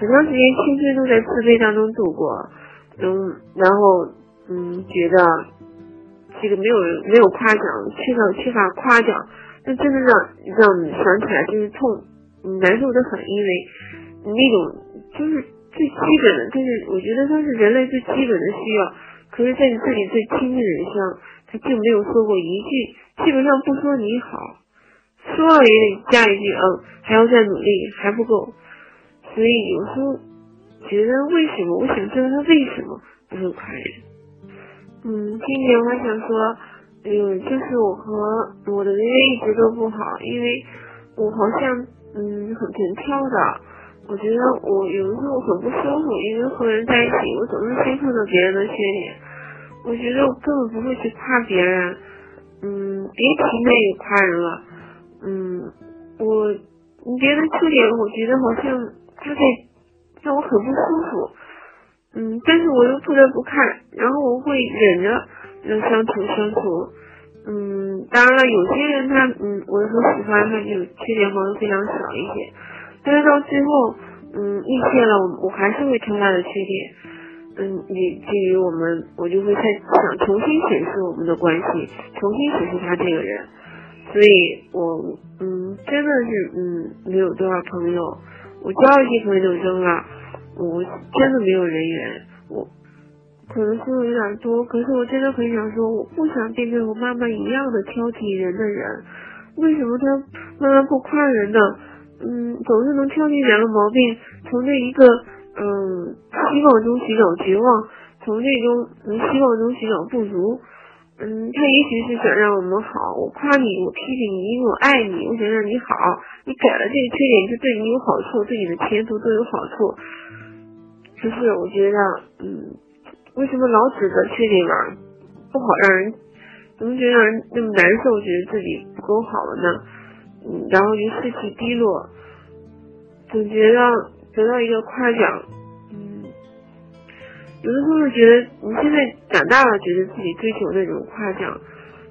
很长时间青春都在自卑当中度过。嗯，然后。嗯，觉得这个没有没有夸奖，缺少缺乏夸奖，那真的让让你想起来就是痛，难受的很，因为那种就是最基本的，就是我觉得它是人类最基本的需要，可是在你自己最亲近的人身上，他并没有说过一句，基本上不说你好，说了也得加一句嗯，还要再努力，还不够。所以有时候觉得为什么？我想知道他为什么不会夸人。嗯，今年我想说，嗯，就是我和我的人缘一直都不好，因为我好像嗯很挺挑的。我觉得我有的时候很不舒服，因为和人在一起，我总是先看到别人的缺点。我觉得我根本不会去夸别人。嗯，别提那个夸人了。嗯，我别的缺点，我觉得好像他在让我很不舒服。嗯，但是我又不得不看，然后我会忍着要相处相处。嗯，当然了，有些人他嗯，我很喜欢他就缺点好像非常少一些，但是到最后嗯遇见了我，我还是会挑他的缺点。嗯，以至于我们，我就会再想重新审视我们的关系，重新审视他这个人。所以，我嗯，真的是嗯，没有多少朋友，我交一些朋友就扔了，我真的没有人缘。我可能说的有点多，可是我真的很想说，我不想变成我妈妈一样的挑剔人的人。为什么他妈妈不夸人呢？嗯，总是能挑剔两个毛病，从这一个。嗯，希望中寻找绝望，从这中从希望中寻找不足。嗯，他也许是想让我们好，我夸你，我批评你，因为我爱你，我想让你好。你改了这个缺点，就对你有好处，对你的前途都有好处。就是我觉得，嗯，为什么老指责缺点呢？不好让人，怎么觉得让人那么难受？觉得自己不够好了呢？嗯，然后就士气低落，总觉得。得到一个夸奖，嗯，有的时候觉得你现在长大了，觉得自己追求那种夸奖，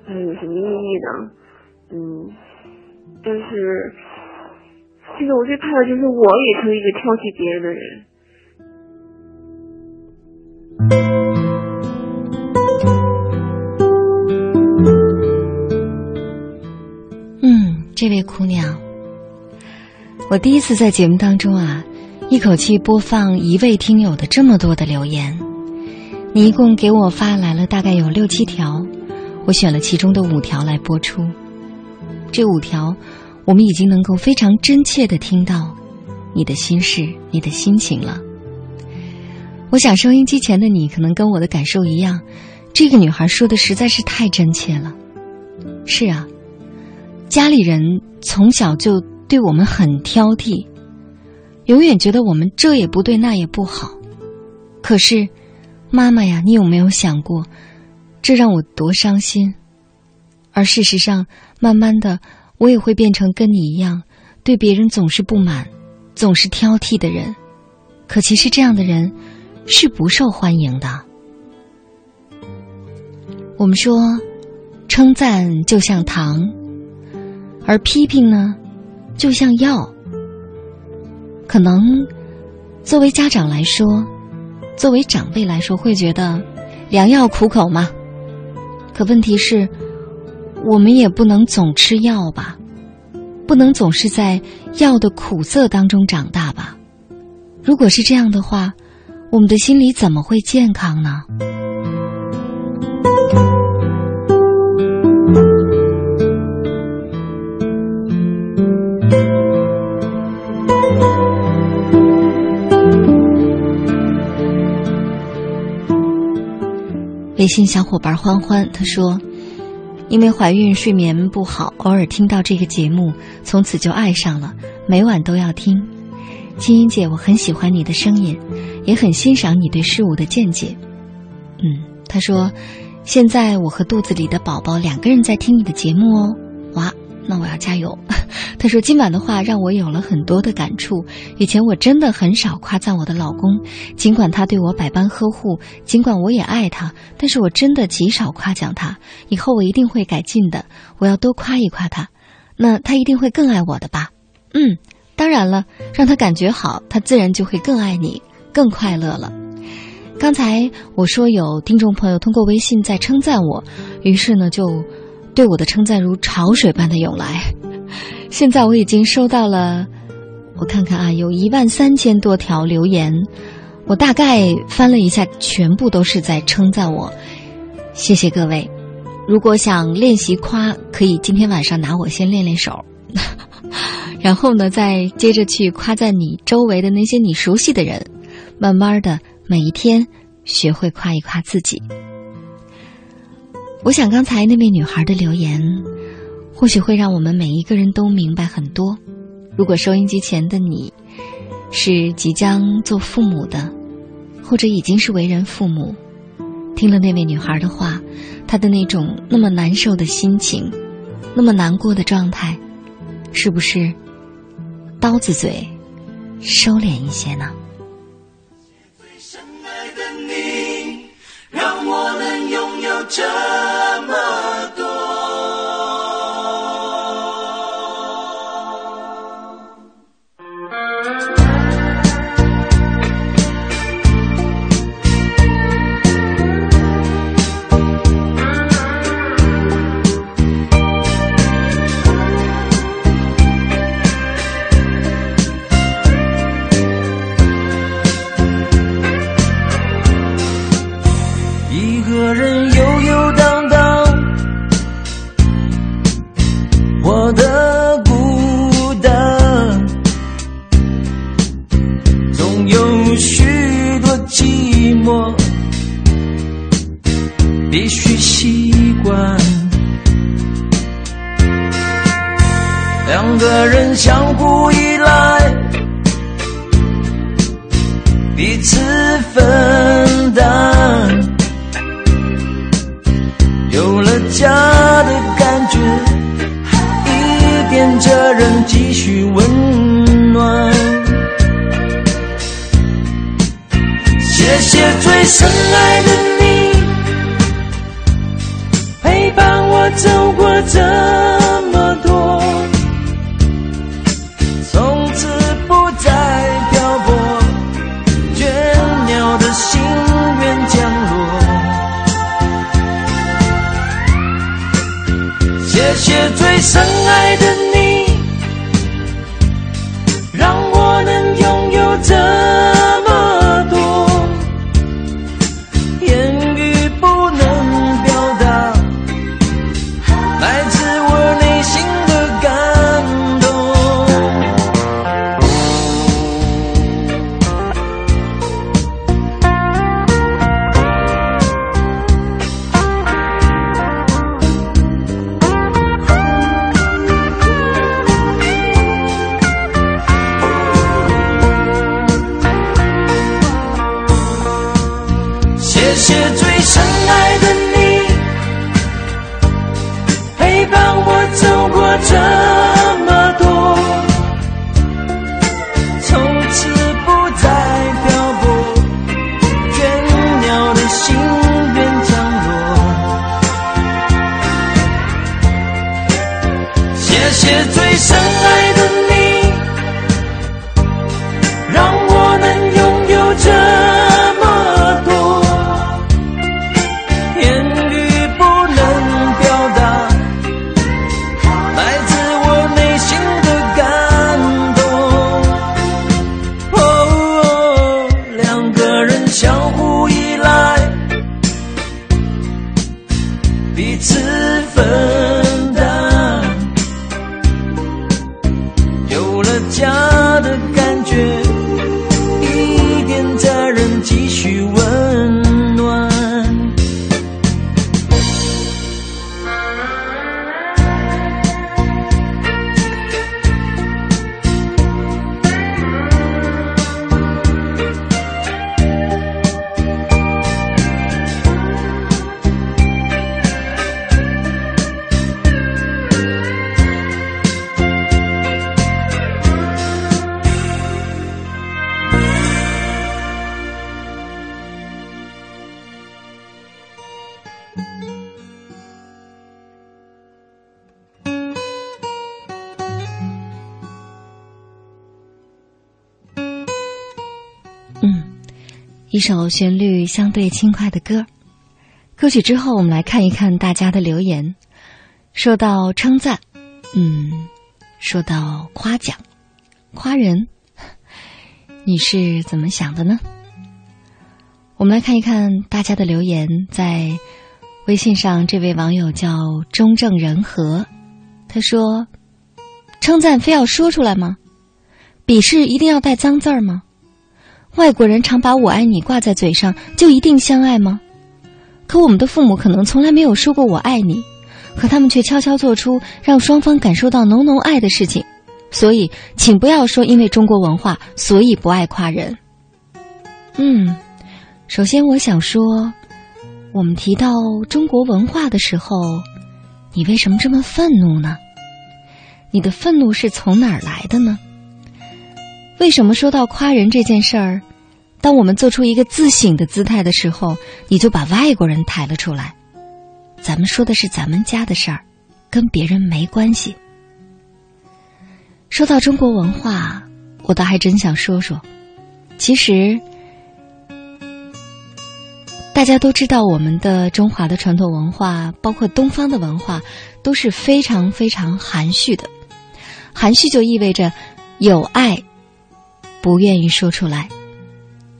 嗯，有什么意义呢？嗯，但是现在我最怕的就是我也成一个挑剔别人的人。这位姑娘，我第一次在节目当中啊。一口气播放一位听友的这么多的留言，你一共给我发来了大概有六七条，我选了其中的五条来播出。这五条，我们已经能够非常真切的听到你的心事、你的心情了。我想收音机前的你可能跟我的感受一样，这个女孩说的实在是太真切了。是啊，家里人从小就对我们很挑剔。永远觉得我们这也不对那也不好，可是，妈妈呀，你有没有想过，这让我多伤心？而事实上，慢慢的，我也会变成跟你一样，对别人总是不满，总是挑剔的人。可其实这样的人是不受欢迎的。我们说，称赞就像糖，而批评呢，就像药。可能，作为家长来说，作为长辈来说，会觉得良药苦口嘛。可问题是，我们也不能总吃药吧，不能总是在药的苦涩当中长大吧。如果是这样的话，我们的心理怎么会健康呢？微信小伙伴欢欢他说：“因为怀孕睡眠不好，偶尔听到这个节目，从此就爱上了，每晚都要听。青音姐，我很喜欢你的声音，也很欣赏你对事物的见解。”嗯，他说：“现在我和肚子里的宝宝两个人在听你的节目哦。”哇。那我要加油。他说：“今晚的话让我有了很多的感触。以前我真的很少夸赞我的老公，尽管他对我百般呵护，尽管我也爱他，但是我真的极少夸奖他。以后我一定会改进的，我要多夸一夸他，那他一定会更爱我的吧？嗯，当然了，让他感觉好，他自然就会更爱你，更快乐了。刚才我说有听众朋友通过微信在称赞我，于是呢就。”对我的称赞如潮水般的涌来，现在我已经收到了，我看看啊，有一万三千多条留言，我大概翻了一下，全部都是在称赞我，谢谢各位。如果想练习夸，可以今天晚上拿我先练练手，然后呢，再接着去夸赞你周围的那些你熟悉的人，慢慢的每一天学会夸一夸自己。我想刚才那位女孩的留言，或许会让我们每一个人都明白很多。如果收音机前的你是即将做父母的，或者已经是为人父母，听了那位女孩的话，她的那种那么难受的心情，那么难过的状态，是不是刀子嘴收敛一些呢？最深爱的你让我能拥必须习惯。两个人相互依赖，彼此分担。有了家的感觉，一点责任继续温暖。谢谢最深爱的走过这么多，从此不再漂泊，倦鸟的心愿降落。谢谢最深一首旋律相对轻快的歌。歌曲之后，我们来看一看大家的留言。说到称赞，嗯，说到夸奖、夸人，你是怎么想的呢？我们来看一看大家的留言。在微信上，这位网友叫中正仁和，他说：“称赞非要说出来吗？鄙视一定要带脏字儿吗？外国人常把我爱你挂在嘴上，就一定相爱吗？可我们的父母可能从来没有说过我爱你，可他们却悄悄做出让双方感受到浓浓爱的事情。所以，请不要说因为中国文化所以不爱夸人。嗯，首先我想说，我们提到中国文化的时候，你为什么这么愤怒呢？你的愤怒是从哪儿来的呢？为什么说到夸人这件事儿，当我们做出一个自省的姿态的时候，你就把外国人抬了出来？咱们说的是咱们家的事儿，跟别人没关系。说到中国文化，我倒还真想说说，其实。大家都知道，我们的中华的传统文化，包括东方的文化，都是非常非常含蓄的。含蓄就意味着有爱，不愿意说出来；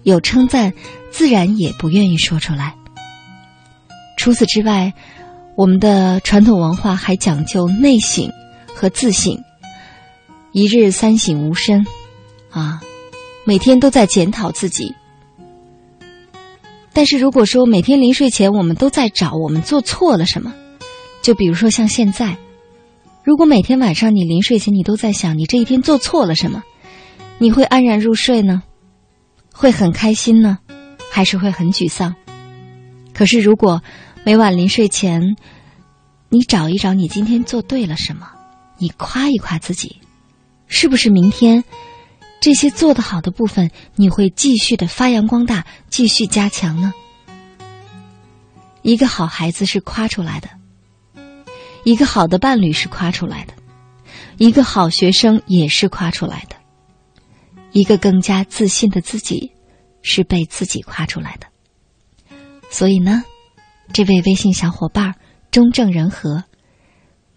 有称赞，自然也不愿意说出来。除此之外，我们的传统文化还讲究内省和自省。一日三省吾身，啊，每天都在检讨自己。但是如果说每天临睡前我们都在找我们做错了什么，就比如说像现在，如果每天晚上你临睡前你都在想你这一天做错了什么，你会安然入睡呢？会很开心呢，还是会很沮丧？可是如果每晚临睡前，你找一找你今天做对了什么，你夸一夸自己，是不是明天？这些做得好的部分，你会继续的发扬光大，继续加强呢？一个好孩子是夸出来的，一个好的伴侣是夸出来的，一个好学生也是夸出来的，一个更加自信的自己是被自己夸出来的。所以呢，这位微信小伙伴儿中正人和，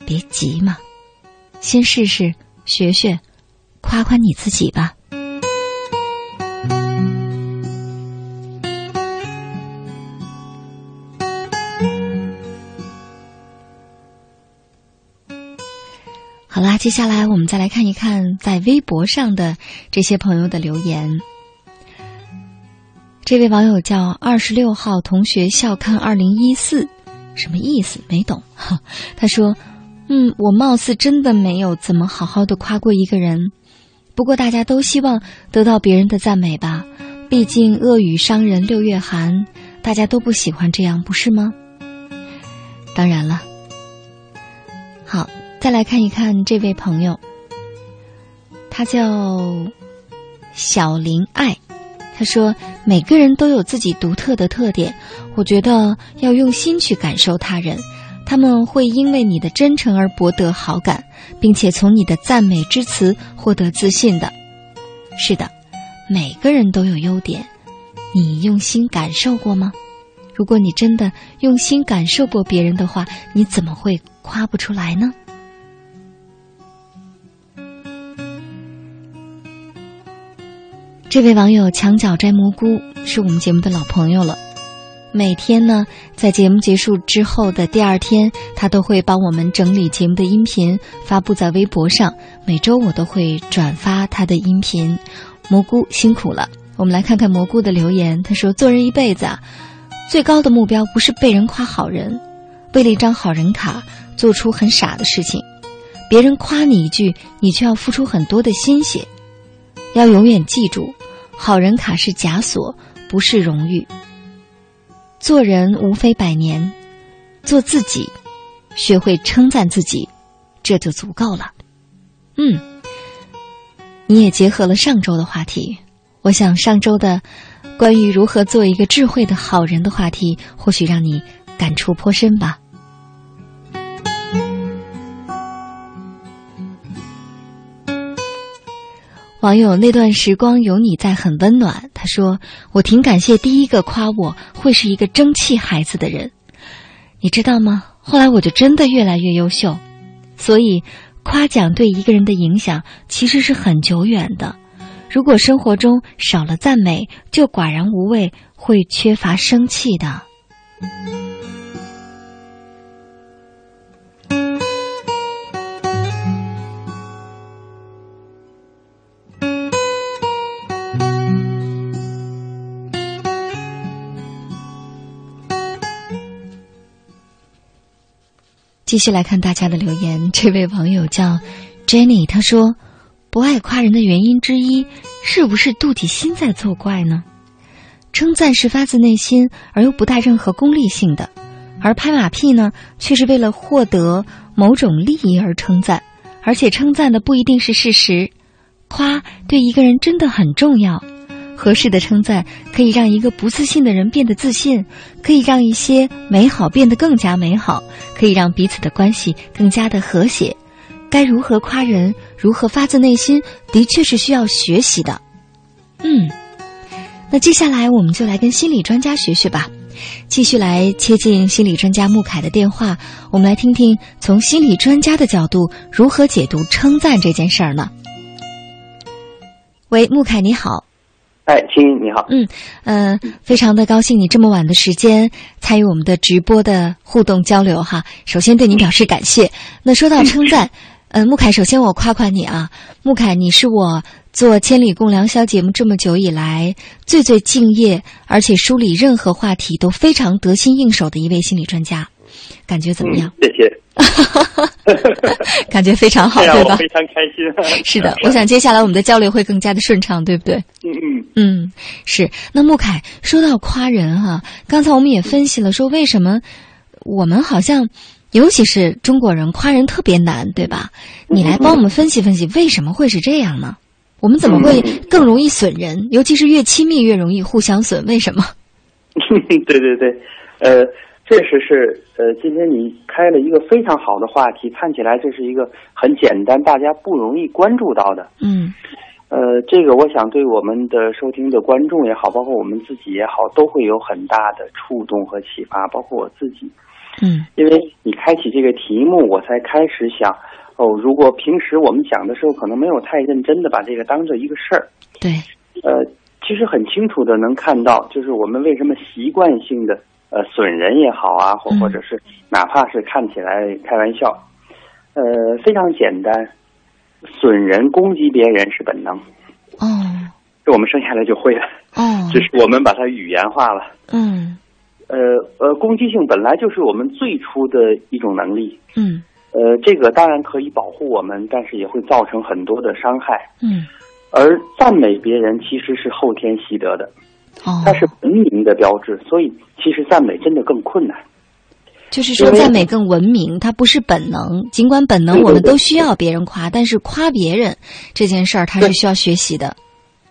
别急嘛，先试试学学。夸夸你自己吧。接下来我们再来看一看在微博上的这些朋友的留言。这位网友叫二十六号同学笑看二零一四，什么意思？没懂。他说：“嗯，我貌似真的没有怎么好好的夸过一个人。”不过大家都希望得到别人的赞美吧，毕竟恶语伤人六月寒，大家都不喜欢这样，不是吗？当然了。好，再来看一看这位朋友，他叫小林爱，他说每个人都有自己独特的特点，我觉得要用心去感受他人。他们会因为你的真诚而博得好感，并且从你的赞美之词获得自信的。是的，每个人都有优点，你用心感受过吗？如果你真的用心感受过别人的话，你怎么会夸不出来呢？这位网友墙角摘蘑菇是我们节目的老朋友了。每天呢，在节目结束之后的第二天，他都会帮我们整理节目的音频，发布在微博上。每周我都会转发他的音频。蘑菇辛苦了，我们来看看蘑菇的留言。他说：“做人一辈子啊，最高的目标不是被人夸好人，为了一张好人卡做出很傻的事情。别人夸你一句，你却要付出很多的心血。要永远记住，好人卡是枷锁，不是荣誉。”做人无非百年，做自己，学会称赞自己，这就足够了。嗯，你也结合了上周的话题，我想上周的关于如何做一个智慧的好人的话题，或许让你感触颇深吧。网友那段时光有你在很温暖。他说：“我挺感谢第一个夸我会是一个争气孩子的人，你知道吗？后来我就真的越来越优秀。所以，夸奖对一个人的影响其实是很久远的。如果生活中少了赞美，就寡然无味，会缺乏生气的。”继续来看大家的留言。这位网友叫 Jenny，他说：“不爱夸人的原因之一，是不是妒忌心在作怪呢？称赞是发自内心而又不带任何功利性的，而拍马屁呢，却是为了获得某种利益而称赞，而且称赞的不一定是事实。夸对一个人真的很重要。”合适的称赞可以让一个不自信的人变得自信，可以让一些美好变得更加美好，可以让彼此的关系更加的和谐。该如何夸人，如何发自内心，的确是需要学习的。嗯，那接下来我们就来跟心理专家学学吧，继续来接近心理专家穆凯的电话，我们来听听从心理专家的角度如何解读称赞这件事儿呢？喂，穆凯，你好。哎，亲，你好。嗯，呃，非常的高兴你这么晚的时间参与我们的直播的互动交流哈。首先对您表示感谢。那说到称赞，呃，穆凯，首先我夸夸你啊，穆凯，你是我做《千里共良宵》节目这么久以来最最敬业，而且梳理任何话题都非常得心应手的一位心理专家，感觉怎么样？谢谢。感觉非常好，对吧？非常开心。是的，我想接下来我们的交流会更加的顺畅，对不对？嗯嗯嗯，是。那穆凯说到夸人哈，刚才我们也分析了，说为什么我们好像，尤其是中国人夸人特别难，对吧？你来帮我们分析分析，为什么会是这样呢？我们怎么会更容易损人？尤其是越亲密越容易互相损，为什么？对对对，呃。确实是，呃，今天你开了一个非常好的话题，看起来这是一个很简单，大家不容易关注到的。嗯，呃，这个我想对我们的收听的观众也好，包括我们自己也好，都会有很大的触动和启发，包括我自己。嗯，因为你开启这个题目，我才开始想，哦，如果平时我们讲的时候，可能没有太认真的把这个当做一个事儿。对。呃，其实很清楚的能看到，就是我们为什么习惯性的。呃，损人也好啊，或或者是哪怕是看起来开玩笑，呃，非常简单，损人攻击别人是本能。哦，这我们生下来就会了。哦，只是我们把它语言化了。嗯，呃呃，攻击性本来就是我们最初的一种能力。嗯，呃，这个当然可以保护我们，但是也会造成很多的伤害。嗯，而赞美别人其实是后天习得的。哦，它是文明的标志，所以其实赞美真的更困难。就是说，赞美更文明，它不是本能。尽管本能我们都需要别人夸，但是夸别人这件事儿，它是需要学习的。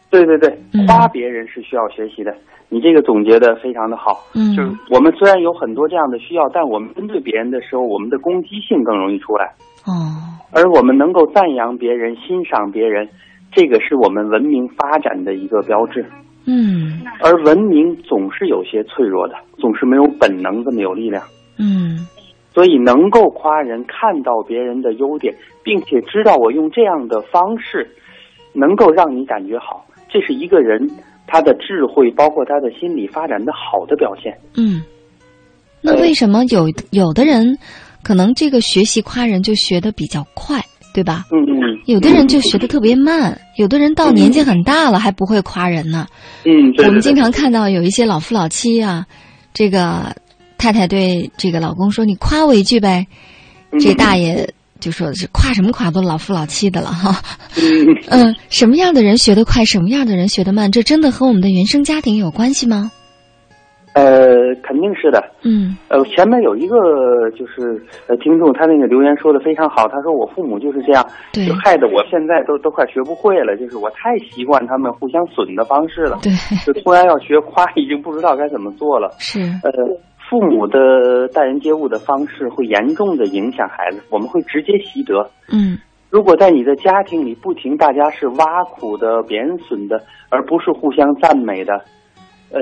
对对对，夸别人是需要学习的。你这个总结的非常的好。嗯，就是我们虽然有很多这样的需要，但我们针对别人的时候，我们的攻击性更容易出来。哦，而我们能够赞扬别人、欣赏别人，这个是我们文明发展的一个标志。嗯，而文明总是有些脆弱的，总是没有本能这么有力量。嗯，所以能够夸人，看到别人的优点，并且知道我用这样的方式能够让你感觉好，这是一个人他的智慧，包括他的心理发展的好的表现。嗯，那为什么有有的人可能这个学习夸人就学的比较快？对吧？嗯嗯，有的人就学的特别慢，有的人到年纪很大了还不会夸人呢。嗯，我们经常看到有一些老夫老妻啊，这个太太对这个老公说：“你夸我一句呗。”这大爷就说：“是夸什么夸，都老夫老妻的了哈。”嗯，什么样的人学得快，什么样的人学得慢，这真的和我们的原生家庭有关系吗？呃，肯定是的。嗯。呃，前面有一个就是呃听众，他那个留言说的非常好。他说我父母就是这样，就害得我现在都都快学不会了。就是我太习惯他们互相损的方式了。对。就突然要学夸，已经不知道该怎么做了。是。呃，父母的待人接物的方式会严重的影响孩子，我们会直接习得。嗯。如果在你的家庭里不停大家是挖苦的、贬损的，而不是互相赞美的，呃。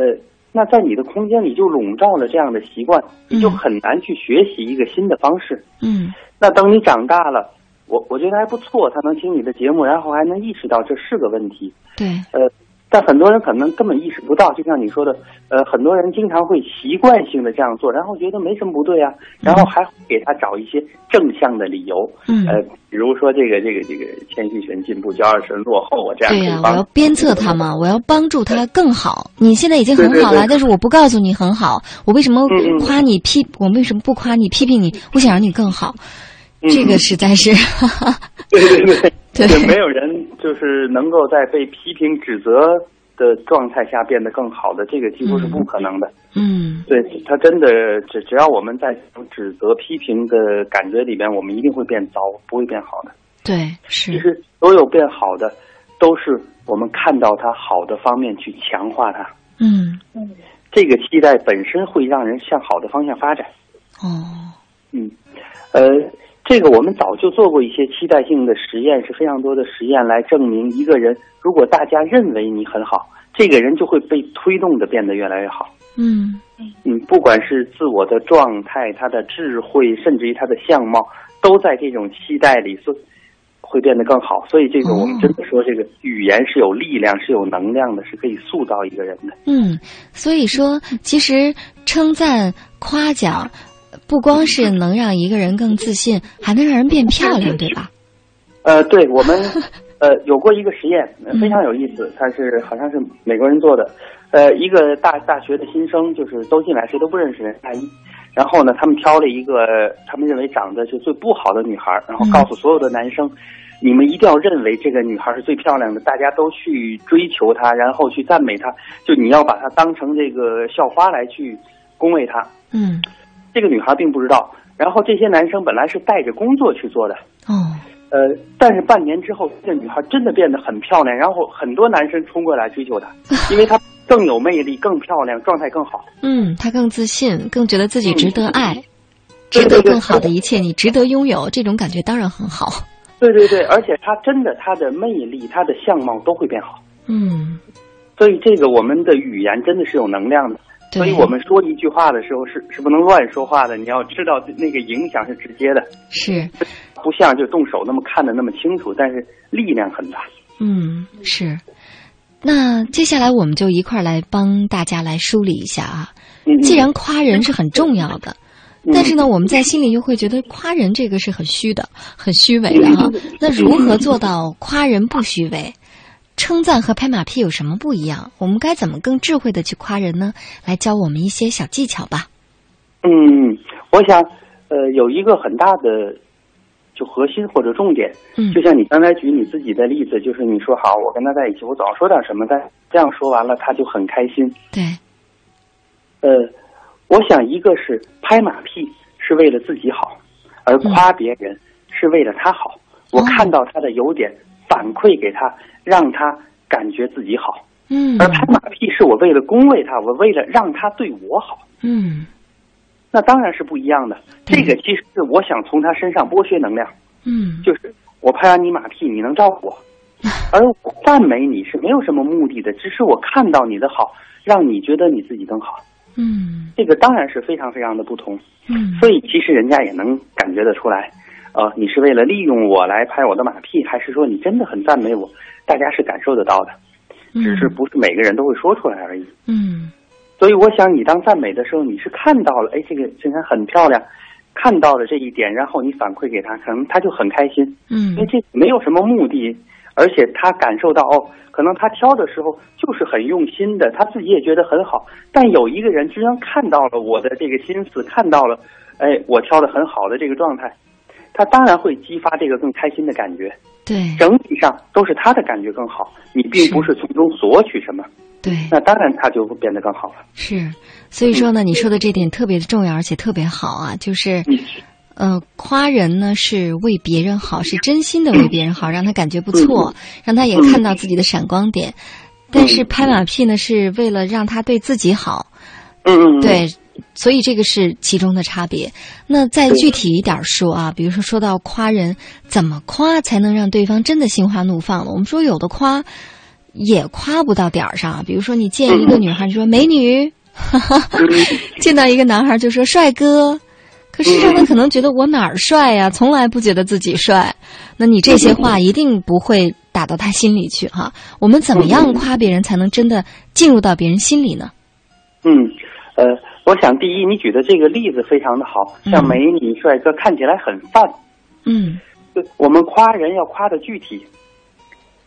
那在你的空间里就笼罩了这样的习惯，你就很难去学习一个新的方式。嗯，那等你长大了，我我觉得还不错，他能听你的节目，然后还能意识到这是个问题。对，呃，但很多人可能根本意识不到，就像你说的，呃，很多人经常会习惯性的这样做，然后觉得没什么不对啊，然后还给他找一些正向的理由，嗯呃，比如说这个这个这个谦虚神进步，骄傲神落后，我这样对呀、我要鞭策他嘛，我要帮助他更好。你现在已经很好了，对对对但是我不告诉你很好，我为什么夸你批？我为什么不夸你批评你？我想让你更好，嗯这个实在是，对对对，对没有人就是能够在被批评指责的状态下变得更好的，这个几乎是不可能的。嗯对他真的只只要我们在指责、批评的感觉里边，我们一定会变糟，不会变好的。对，是，其实所有变好的，都是我们看到它好的方面去强化它。嗯这个期待本身会让人向好的方向发展。哦，嗯，呃，这个我们早就做过一些期待性的实验，是非常多的实验来证明一个人，如果大家认为你很好，这个人就会被推动的变得越来越好。嗯嗯，不管是自我的状态、他的智慧，甚至于他的相貌，都在这种期待里，所以会变得更好。所以，这个我们真的说，这个语言是有力量、是有能量的，是可以塑造一个人的。嗯，所以说，其实称赞、夸奖，不光是能让一个人更自信，还能让人变漂亮，对吧？呃，对我们 呃有过一个实验，呃非常有意思，它是好像是美国人做的。呃，一个大大学的新生，就是都进来谁都不认识人，大一。然后呢，他们挑了一个他们认为长得就最不好的女孩，然后告诉所有的男生，你们一定要认为这个女孩是最漂亮的，大家都去追求她，然后去赞美她，就你要把她当成这个校花来去恭维她。嗯这个女孩并不知道，然后这些男生本来是带着工作去做的，哦，呃，但是半年之后，这女孩真的变得很漂亮，然后很多男生冲过来追求她，因为她更有魅力、更漂亮、状态更好。嗯，她更自信，更觉得自己值得爱，值得更好的一切，你值得拥有，这种感觉当然很好。对对对，而且她真的，她的魅力、她的相貌都会变好。嗯，所以这个我们的语言真的是有能量的。对所以我们说一句话的时候是是不能乱说话的，你要知道那个影响是直接的，是，不像就动手那么看的那么清楚，但是力量很大。嗯，是。那接下来我们就一块儿来帮大家来梳理一下啊。嗯既然夸人是很重要的，但是呢，我们在心里又会觉得夸人这个是很虚的、很虚伪的哈。那如何做到夸人不虚伪？称赞和拍马屁有什么不一样？我们该怎么更智慧的去夸人呢？来教我们一些小技巧吧。嗯，我想，呃，有一个很大的就核心或者重点，嗯就像你刚才举你自己的例子，就是你说好，我跟他在一起，我总要说点什么，但这样说完了，他就很开心。对，呃，我想一个是拍马屁是为了自己好，而夸别人是为了他好。我看到他的优点，反馈给他，让他感觉自己好。嗯而拍马屁是我为了恭维他，我为了让他对我好。嗯那当然是不一样的。这个其实是我想从他身上剥削能量，嗯就是我拍完你马屁，你能照顾我，而我赞美你是没有什么目的的，只是我看到你的好，让你觉得你自己更好。嗯这个当然是非常非常的不同。嗯所以其实人家也能感觉得出来，呃，你是为了利用我来拍我的马屁，还是说你真的很赞美我？大家是感受得到的，只是不是每个人都会说出来而已。嗯所以我想，你当赞美的时候，你是看到了，哎，这个衬衫很漂亮，看到了这一点，然后你反馈给他，可能他就很开心，嗯因为这没有什么目的，而且他感受到哦，可能他挑的时候就是很用心的，他自己也觉得很好。但有一个人居然看到了我的这个心思，看到了，哎，我挑的很好的这个状态，他当然会激发这个更开心的感觉。对整体上都是他的感觉更好，你并不是从中索取什么。对，那当然他就会变得更好了。是，所以说呢，你说的这点特别的重要，而且特别好啊，就是，呃，夸人呢是为别人好，是真心的为别人好，让他感觉不错，让他也看到自己的闪光点。但是拍马屁呢，是为了让他对自己好。嗯嗯。对，所以这个是其中的差别。那再具体一点说啊，比如说说到夸人，怎么夸才能让对方真的心花怒放呢？我们说有的夸。也夸不到点儿上，比如说你见一个女孩就说美女，见到一个男孩就说帅哥，可事实上他可能觉得我哪儿帅呀、从来不觉得自己帅。那你这些话一定不会打到他心里去哈。我们怎么样夸别人才能真的进入到别人心里呢？嗯，呃，我想第一，你举的这个例子非常的好，像美女帅哥看起来很泛，嗯，我们夸人要夸的具体，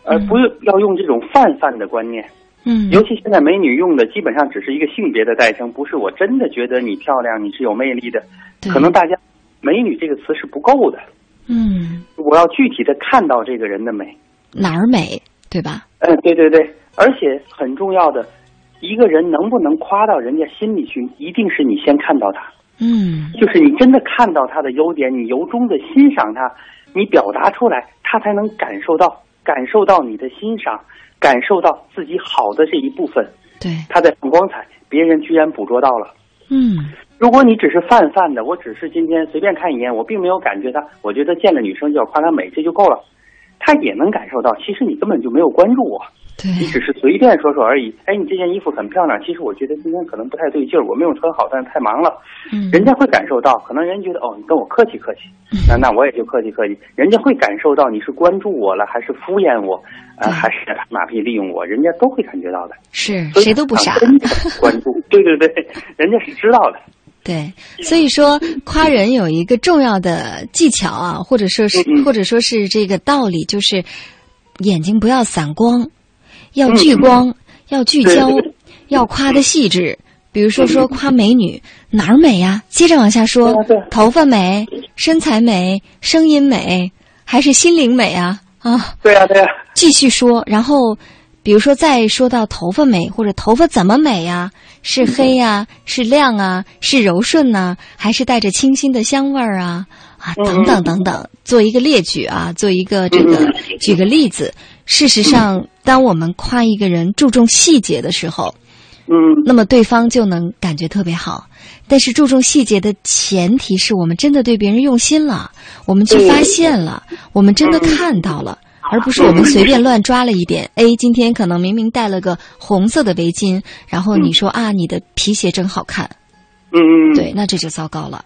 而不要用这种泛泛的观念。嗯，尤其现在美女用的基本上只是一个性别的代称，不是我真的觉得你漂亮，你是有魅力的。可能大家“美女”这个词是不够的。嗯，我要具体的看到这个人的美，哪儿美，对吧？嗯，对对对，而且很重要的，一个人能不能夸到人家心里去，一定是你先看到他。嗯，就是你真的看到他的优点，你由衷的欣赏他，你表达出来，他才能感受到，感受到你的欣赏。感受到自己好的这一部分，对，他在放光彩，别人居然捕捉到了。嗯，如果你只是泛泛的，我只是今天随便看一眼，我并没有感觉他，我觉得见了女生就要夸她美，这就够了。他也能感受到，其实你根本就没有关注我，对你只是随便说说而已。哎，你这件衣服很漂亮，其实我觉得今天可能不太对劲儿，我没有穿好，但是太忙了。嗯，人家会感受到，可能人家觉得哦，你跟我客气客气，那那我也就客气客气。人家会感受到你是关注我了，还是敷衍我，呃，还是马屁利用我，人家都会感觉到的。是谁都不傻，关注，对对对，人家是知道的。对，所以说夸人有一个重要的技巧啊，或者说是或者说是这个道理，就是眼睛不要散光，要聚光，要聚焦，要夸的细致。比如说说夸美女哪儿美呀？接着往下说，头发美，身材美，声音美，还是心灵美啊？啊，对呀对呀。继续说，然后比如说再说到头发美，或者头发怎么美呀？是黑呀，是亮啊，是柔顺呐，还是带着清新的香味儿啊？啊，等等等等，做一个列举啊，做一个这个举个例子。事实上，当我们夸一个人注重细节的时候，嗯，那么对方就能感觉特别好。但是注重细节的前提是我们真的对别人用心了，我们去发现了，我们真的看到了。而不是我们随便乱抓了一点。哎今天可能明明戴了个红色的围巾，然后你说啊，你的皮鞋真好看。嗯嗯。对，那这就糟糕了。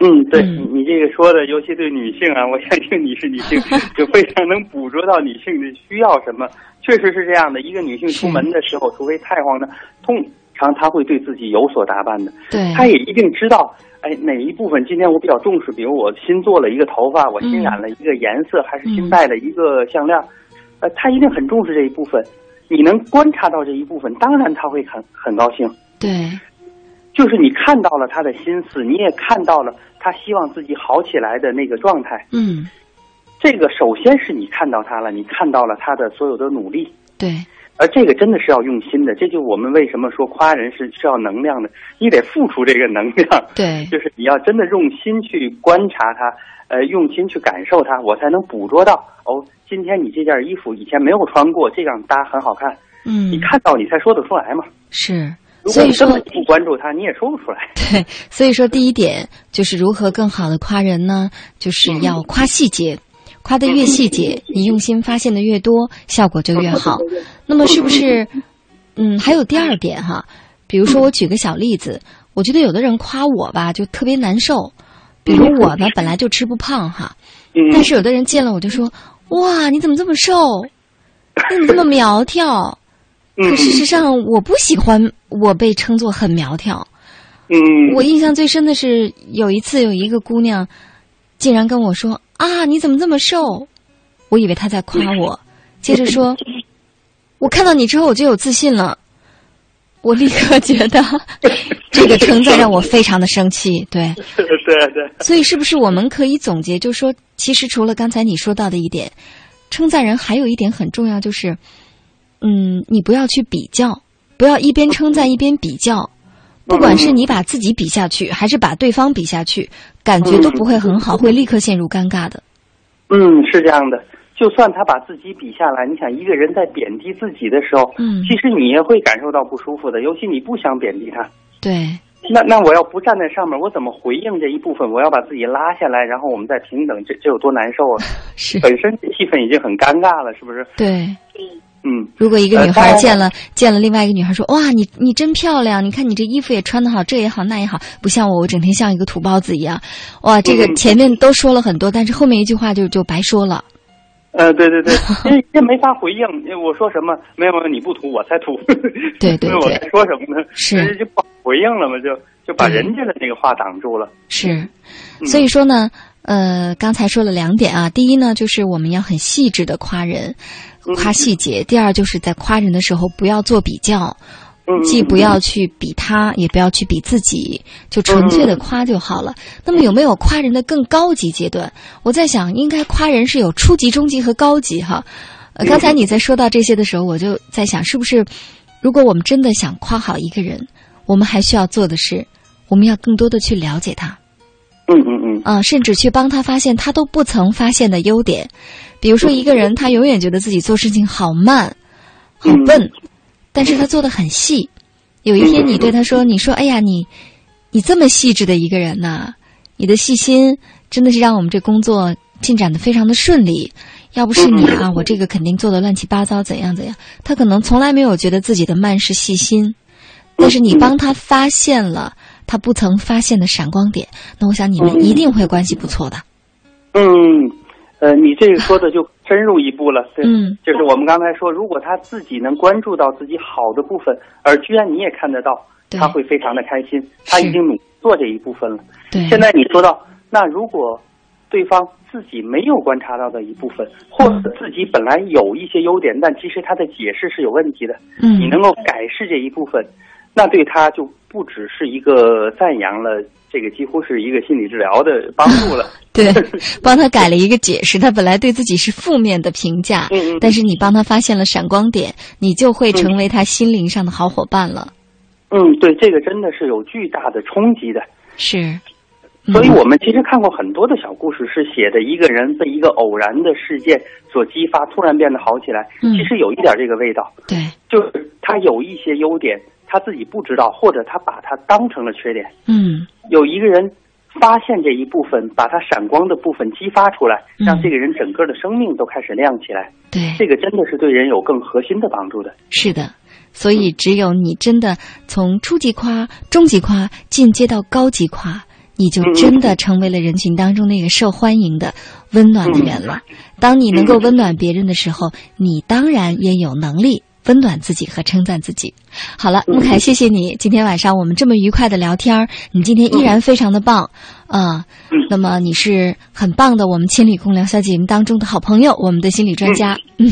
嗯，对你这个说的，尤其对女性啊，我相信你是女性，就非常能捕捉到女性的需要什么。确实是这样的，一个女性出门的时候，除非太慌的，通常她会对自己有所打扮的。对。她也一定知道。哎，哪一部分今天我比较重视？比如我新做了一个头发，我新染了一个颜色，还是新戴了一个项链？呃，她一定很重视这一部分。你能观察到这一部分，当然她会很很高兴。对，就是你看到了他的心思，你也看到了他希望自己好起来的那个状态。嗯，这个首先是你看到他了，你看到了他的所有的努力。对。而这个真的是要用心的，这就我们为什么说夸人是需要能量的，你得付出这个能量。对，就是你要真的用心去观察他，呃，用心去感受他，我才能捕捉到哦，今天你这件衣服以前没有穿过，这样搭很好看。嗯，你看到你才说得出来嘛。是，所以说不关注他，你也说不出来。对，所以说第一点就是如何更好的夸人呢？就是要夸细节。夸的越细节，你用心发现的越多，效果就越好。那么是不是？嗯，还有第二点哈，比如说我举个小例子，我觉得有的人夸我吧，就特别难受。比如我呢，本来就吃不胖哈，但是有的人见了我就说：“哇，你怎么这么瘦？你怎么这么苗条？”可事实上，我不喜欢我被称作很苗条。嗯，我印象最深的是有一次有一个姑娘，竟然跟我说。啊！你怎么这么瘦？我以为她在夸我，接着说：“我看到你之后我就有自信了。”我立刻觉得这个称赞让我非常的生气。对，对对。所以是不是我们可以总结，就是说，其实除了刚才你说到的一点，称赞人还有一点很重要，就是，嗯，你不要去比较，不要一边称赞一边比较。不管是你把自己比下去，还是把对方比下去，感觉都不会很好，会立刻陷入尴尬的。嗯，是这样的。就算他把自己比下来，你想一个人在贬低自己的时候，嗯，其实你也会感受到不舒服的。尤其你不想贬低他，对。那那我要不站在上面，我怎么回应这一部分？我要把自己拉下来，然后我们再平等，这这有多难受啊！是，本身气氛已经很尴尬了，是不是？对。嗯，如果一个女孩见了见了另外一个女孩说：“哇，你你真漂亮！你看你这衣服也穿得好，这也好那也好，不像我，我整天像一个土包子一样。”哇，这个前面都说了很多，但是后面一句话就就白说了。呃，对对对，这这没法回应，因为我说什么没有没有，你不土我才土，对 对对我在说什么呢？是就回应了嘛，就就把人家的那个话挡住了。是，所以说呢，呃，刚才说了两点啊，第一呢，就是我们要很细致的夸人，夸细节；第二，就是在夸人的时候不要做比较。既不要去比他，也不要去比自己，就纯粹的夸就好了。那么有没有夸人的更高级阶段？我在想，应该夸人是有初级、中级和高级哈。呃，刚才你在说到这些的时候，我就在想，是不是如果我们真的想夸好一个人，我们还需要做的是，我们要更多的去了解他。嗯嗯嗯。啊，甚至去帮他发现他都不曾发现的优点。比如说，一个人他永远觉得自己做事情好慢、好笨。但是他做的很细，有一天你对他说：“你说，哎呀，你，你这么细致的一个人呐，你的细心真的是让我们这工作进展的非常的顺利。要不是你啊，我这个肯定做的乱七八糟，怎样怎样。”他可能从来没有觉得自己的慢是细心，但是你帮他发现了他不曾发现的闪光点，那我想你们一定会关系不错的。嗯。呃，你这个说的就深入一步了，对，嗯，就是我们刚才说，如果他自己能关注到自己好的部分，而居然你也看得到，他会非常的开心，他已经努做这一部分了。对，现在你说到，那如果对方自己没有观察到的一部分，或者自己本来有一些优点，但其实他的解释是有问题的，嗯，你能够改释这一部分，那对他就不只是一个赞扬了。这个几乎是一个心理治疗的 帮助了，对，帮他改了一个解释。他本来对自己是负面的评价，嗯但是你帮他发现了闪光点，你就会成为他心灵上的好伙伴了。嗯，对，这个真的是有巨大的冲击的。是，所以我们其实看过很多的小故事，是写的一个人被一个偶然的事件所激发，突然变得好起来。嗯，其实有一点这个味道。对，就是他有一些优点。他自己不知道，或者他把它当成了缺点。嗯，有一个人发现这一部分，把他闪光的部分激发出来，让这个人整个的生命都开始亮起来。对，这个真的是对人有更核心的帮助的。是的，所以只有你真的从初级夸、中级夸进阶到高级夸，你就真的成为了人群当中那个受欢迎的、温暖的人了。当你能够温暖别人的时候，你当然也有能力。温暖自己和称赞自己。好了，穆凯，谢谢你今天晚上我们这么愉快的聊天儿。你今天依然非常的棒啊。那么你是很棒的，我们千里共良宵节目当中的好朋友，我们的心理专家。嗯，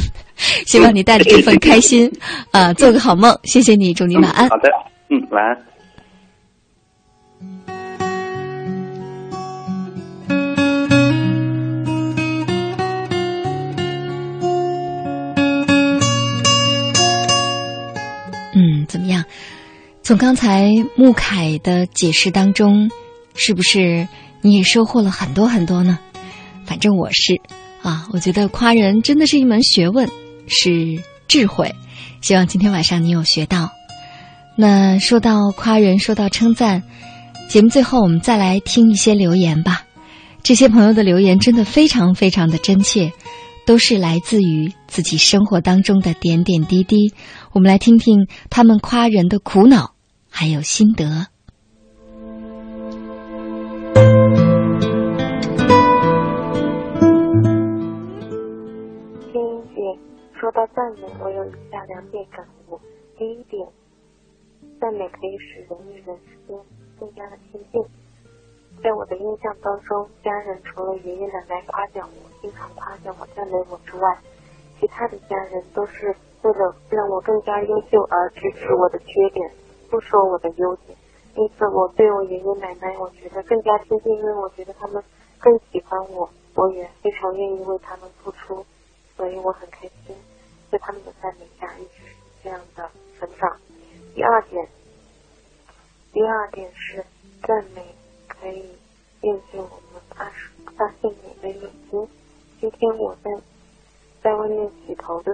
希望你带着这份开心啊，做个好梦。谢谢你，祝你晚安。好的，嗯，晚安。从刚才穆凯的解释当中，是不是你也收获了很多很多呢？反正我是啊，我觉得夸人真的是一门学问，是智慧。希望今天晚上你有学到。那说到夸人，说到称赞，节目最后我们再来听一些留言吧。这些朋友的留言真的非常非常的真切。都是来自于自己生活当中的点点滴滴，我们来听听他们夸人的苦恼，还有心得。听音姐说到赞美，我有以下两点感悟：第一点，赞美可以使人与人之间更加的亲近。在我的印象当中，家人除了爷爷奶奶夸奖我、经常夸奖我、赞美我之外，其他的家人都是为了让我更加优秀而支持我的缺点，不说我的优点。因此，我对我爷爷奶奶，我觉得更加亲近，因为我觉得他们更喜欢我，我也非常愿意为他们付出，所以我很开心，在他们的赞美下一直这样的成长。第二点，第二点是赞美。可以验证我们发发现美的眼睛。今天我在在外面洗头的，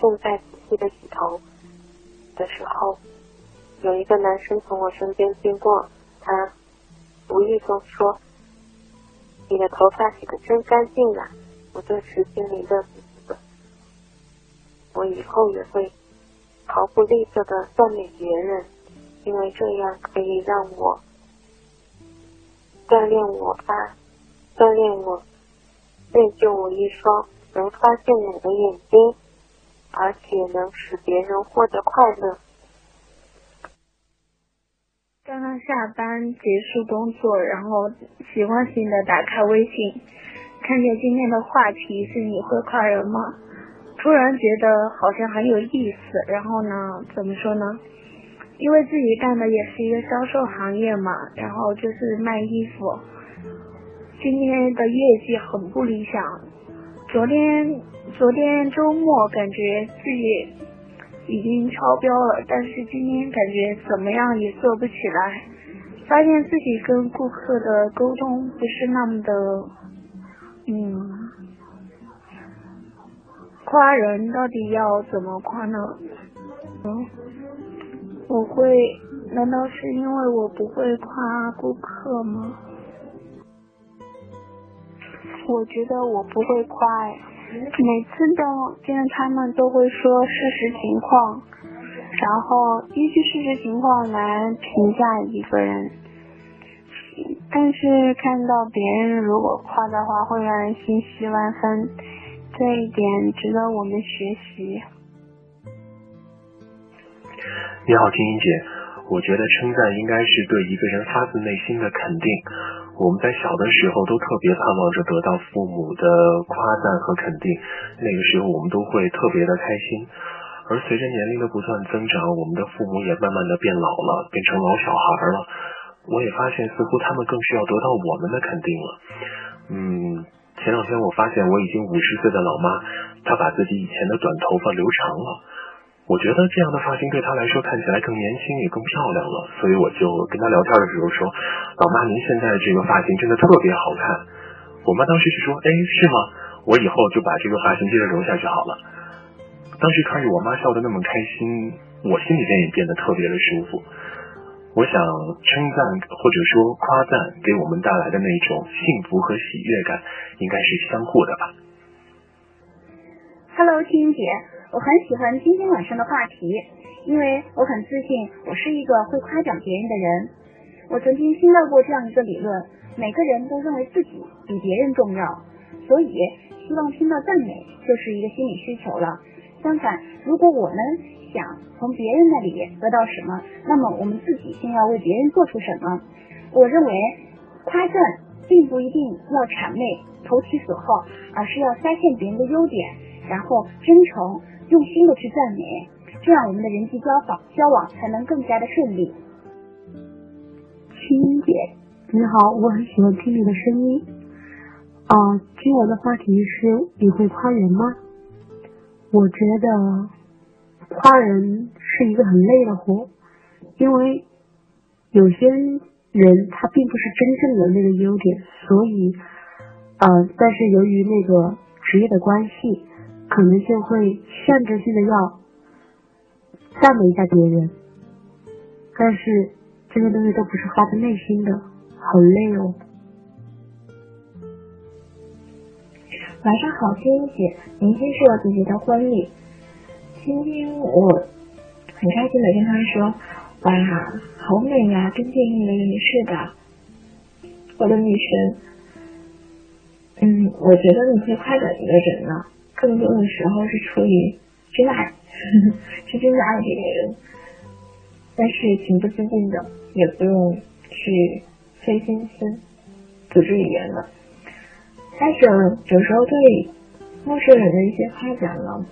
正在仔细的洗头的时候，有一个男生从我身边经过，他无意中说：“你的头发洗的真干净啊！”我顿时心里乐滋滋的。我以后也会毫不吝啬的赞美别人，因为这样可以让我。锻炼我吧，锻炼我，练就我一双能发现美的眼睛，而且能使别人获得快乐。刚刚下班结束工作，然后习惯性的打开微信，看见今天的话题是你会夸人吗？突然觉得好像很有意思。然后呢，怎么说呢？因为自己干的也是一个销售行业嘛，然后就是卖衣服。今天的业绩很不理想，昨天昨天周末感觉自己已经超标了，但是今天感觉怎么样也做不起来，发现自己跟顾客的沟通不是那么的，嗯，夸人到底要怎么夸呢？嗯，我会，难道是因为我不会夸顾客吗？我觉得我不会夸，每次都见他们都会说事实情况，然后依据事实情况来评价一个人。但是看到别人如果夸的话，会让人欣喜万分，这一点值得我们学习。你好，青音姐，我觉得称赞应该是对一个人发自内心的肯定。我们在小的时候都特别盼望着得到父母的夸赞和肯定，那个时候我们都会特别的开心。而随着年龄的不断增长，我们的父母也慢慢的变老了，变成老小孩了。我也发现，似乎他们更需要得到我们的肯定了。嗯，前两天我发现我已经五十岁的老妈，她把自己以前的短头发留长了。我觉得这样的发型对她来说看起来更年轻也更漂亮了，所以我就跟她聊天的时候说：“老妈，您现在这个发型真的特别好看。”我妈当时是说：“哎，是吗？我以后就把这个发型接着留下就好了。”当时看着我妈笑得那么开心，我心里边也变得特别的舒服。我想称赞或者说夸赞给我们带来的那种幸福和喜悦感，应该是相互的吧。Hello，青姐。我很喜欢今天晚上的话题，因为我很自信，我是一个会夸奖别人的人。我曾经听到过这样一个理论：每个人都认为自己比别人重要，所以希望听到赞美就是一个心理需求了。相反，如果我们想从别人那里得到什么，那么我们自己先要为别人做出什么。我认为夸赞并不一定要谄媚、投其所好，而是要发现别人的优点，然后真诚。用心的去赞美，这样我们的人际交往交往才能更加的顺利。青姐，你好，我很喜欢听你的声音。啊，今晚的话题是你会夸人吗？我觉得夸人是一个很累的活，因为有些人他并不是真正的那个优点，所以呃，但是由于那个职业的关系。可能就会象征性的要赞美一下别人，但是这些东西都不是发自内心的，好累哦。晚上好，金英姐，明天是我姐姐的婚礼，今天我很开心的跟她说，哇，好美呀，跟电影里面似的，我的女神。嗯，我觉得你会夸奖一个人呢。更多的时候是出于真爱，是真的爱这个人，但是情不自禁的，也不用去费心思组织语言了。但是有时候对陌生人的一些夸奖呢，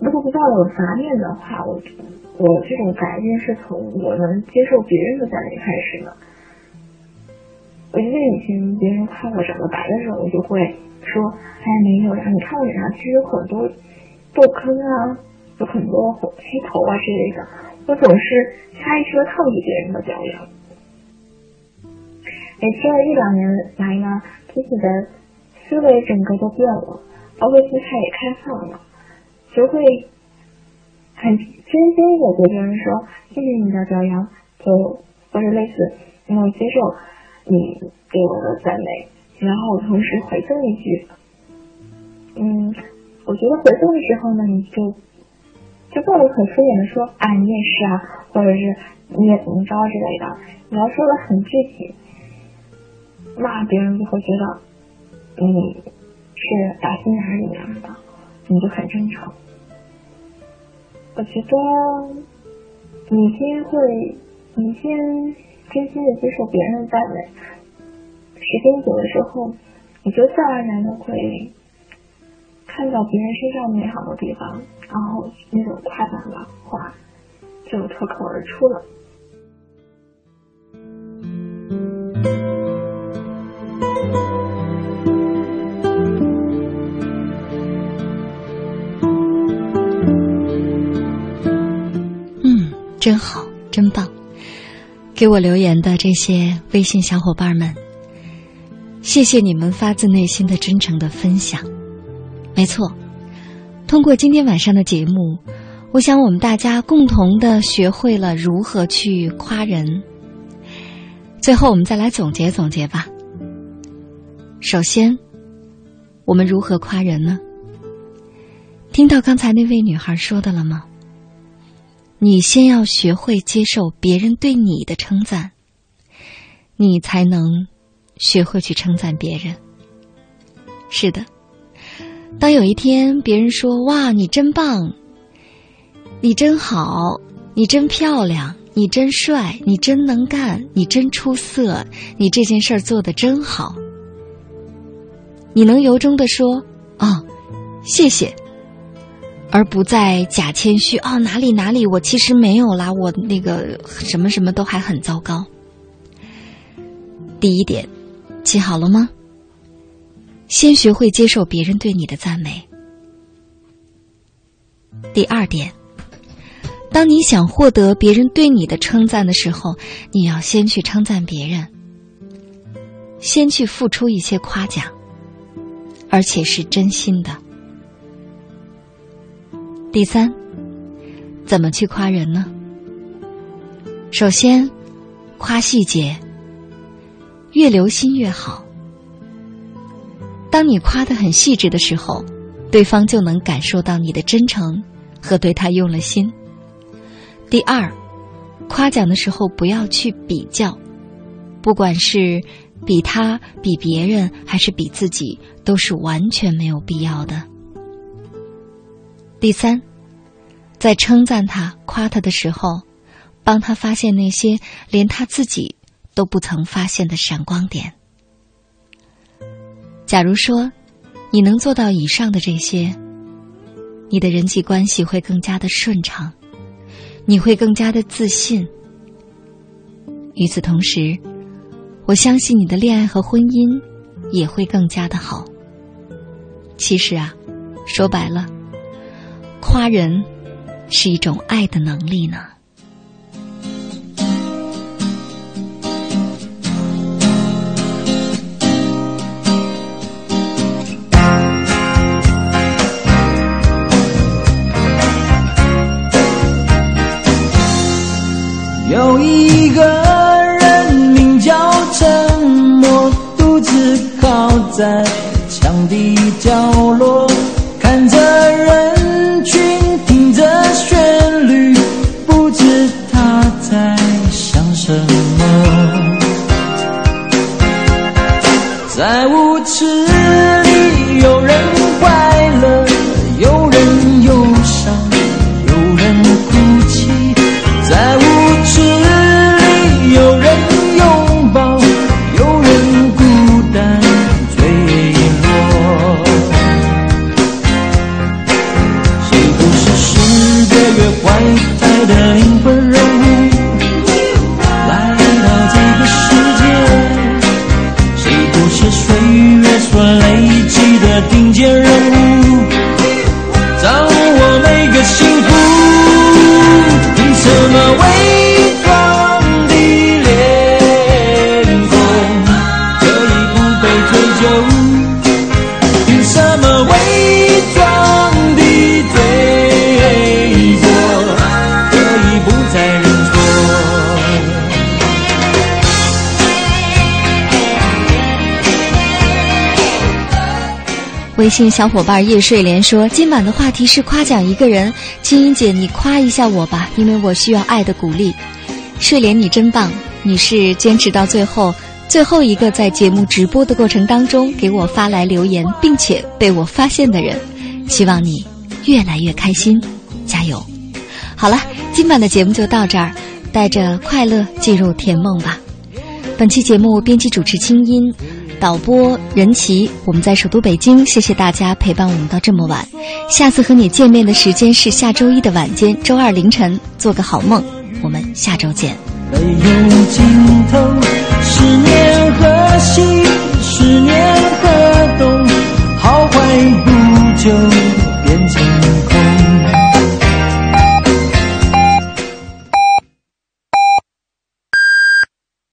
如果不抱有杂念的话，我我这种改变是从我能接受别人的赞美开始的。我记得以前别人夸我长得白的时候，我就会。说，哎，没有呀，你看我脸上其实有很多痘坑啊，有很多黑头啊之类的。我总是下意识的抗拒别人的表扬。哎，这一两年来呢，自己的思维整个都变了，包括心态也开放了，就会很真心的对别人说，谢谢你的表扬，就或者类似，然后接受你给我的赞美。然后同时回赠一句，嗯，我觉得回赠的时候呢，你就就不能很敷衍的说，啊，你也是啊，或者是你也怎么着之类的，你要说的很具体，那别人就会觉得，你是打心眼里面的，你就很真诚。我觉得你先会，你先真心的接受别人的赞美，时间久了之后，你就自然而然的会看到别人身上美好的地方，然后那种夸赞的话就脱口而出了。嗯，真好，真棒！给我留言的这些微信小伙伴们，谢谢你们发自内心的真诚的分享。没错，通过今天晚上的节目，我想我们大家共同的学会了如何去夸人。最后，我们再来总结总结吧。首先，我们如何夸人呢？听到刚才那位女孩说的了吗？你先要学会接受别人对你的称赞，你才能学会去称赞别人。是的，当有一天别人说：“哇，你真棒，你真好，你真漂亮，你真帅，你真能干，你真出色，你这件事儿做的真好。”你能由衷的说：“啊，谢谢。”而不再假谦虚哦，哪里哪里，我其实没有啦，我那个什么什么都还很糟糕。第一点，记好了吗？先学会接受别人对你的赞美。第二点，当你想获得别人对你的称赞的时候，你要先去称赞别人，先去付出一些夸奖，而且是真心的。第三，怎么去夸人呢？首先，夸细节，越留心越好。当你夸的很细致的时候，对方就能感受到你的真诚和对他用了心。第二，夸奖的时候不要去比较，不管是比他、比别人还是比自己，都是完全没有必要的。第三，在称赞他、夸他的时候，帮他发现那些连他自己都不曾发现的闪光点。假如说你能做到以上的这些，你的人际关系会更加的顺畅，你会更加的自信。与此同时，我相信你的恋爱和婚姻也会更加的好。其实啊，说白了。夸人是一种爱的能力呢。有一个人名叫沉默，独自靠在墙的角微信小伙伴叶睡莲说：“今晚的话题是夸奖一个人，青音姐，你夸一下我吧，因为我需要爱的鼓励。”睡莲，你真棒，你是坚持到最后最后一个在节目直播的过程当中给我发来留言，并且被我发现的人，希望你越来越开心，加油！好了，今晚的节目就到这儿，带着快乐进入甜梦吧。本期节目编辑主持清音，导播任琪，我们在首都北京，谢谢大家陪伴我们到这么晚，下次和你见面的时间是下周一的晚间，周二凌晨，做个好梦。我们下周见。十年，十年东，好不。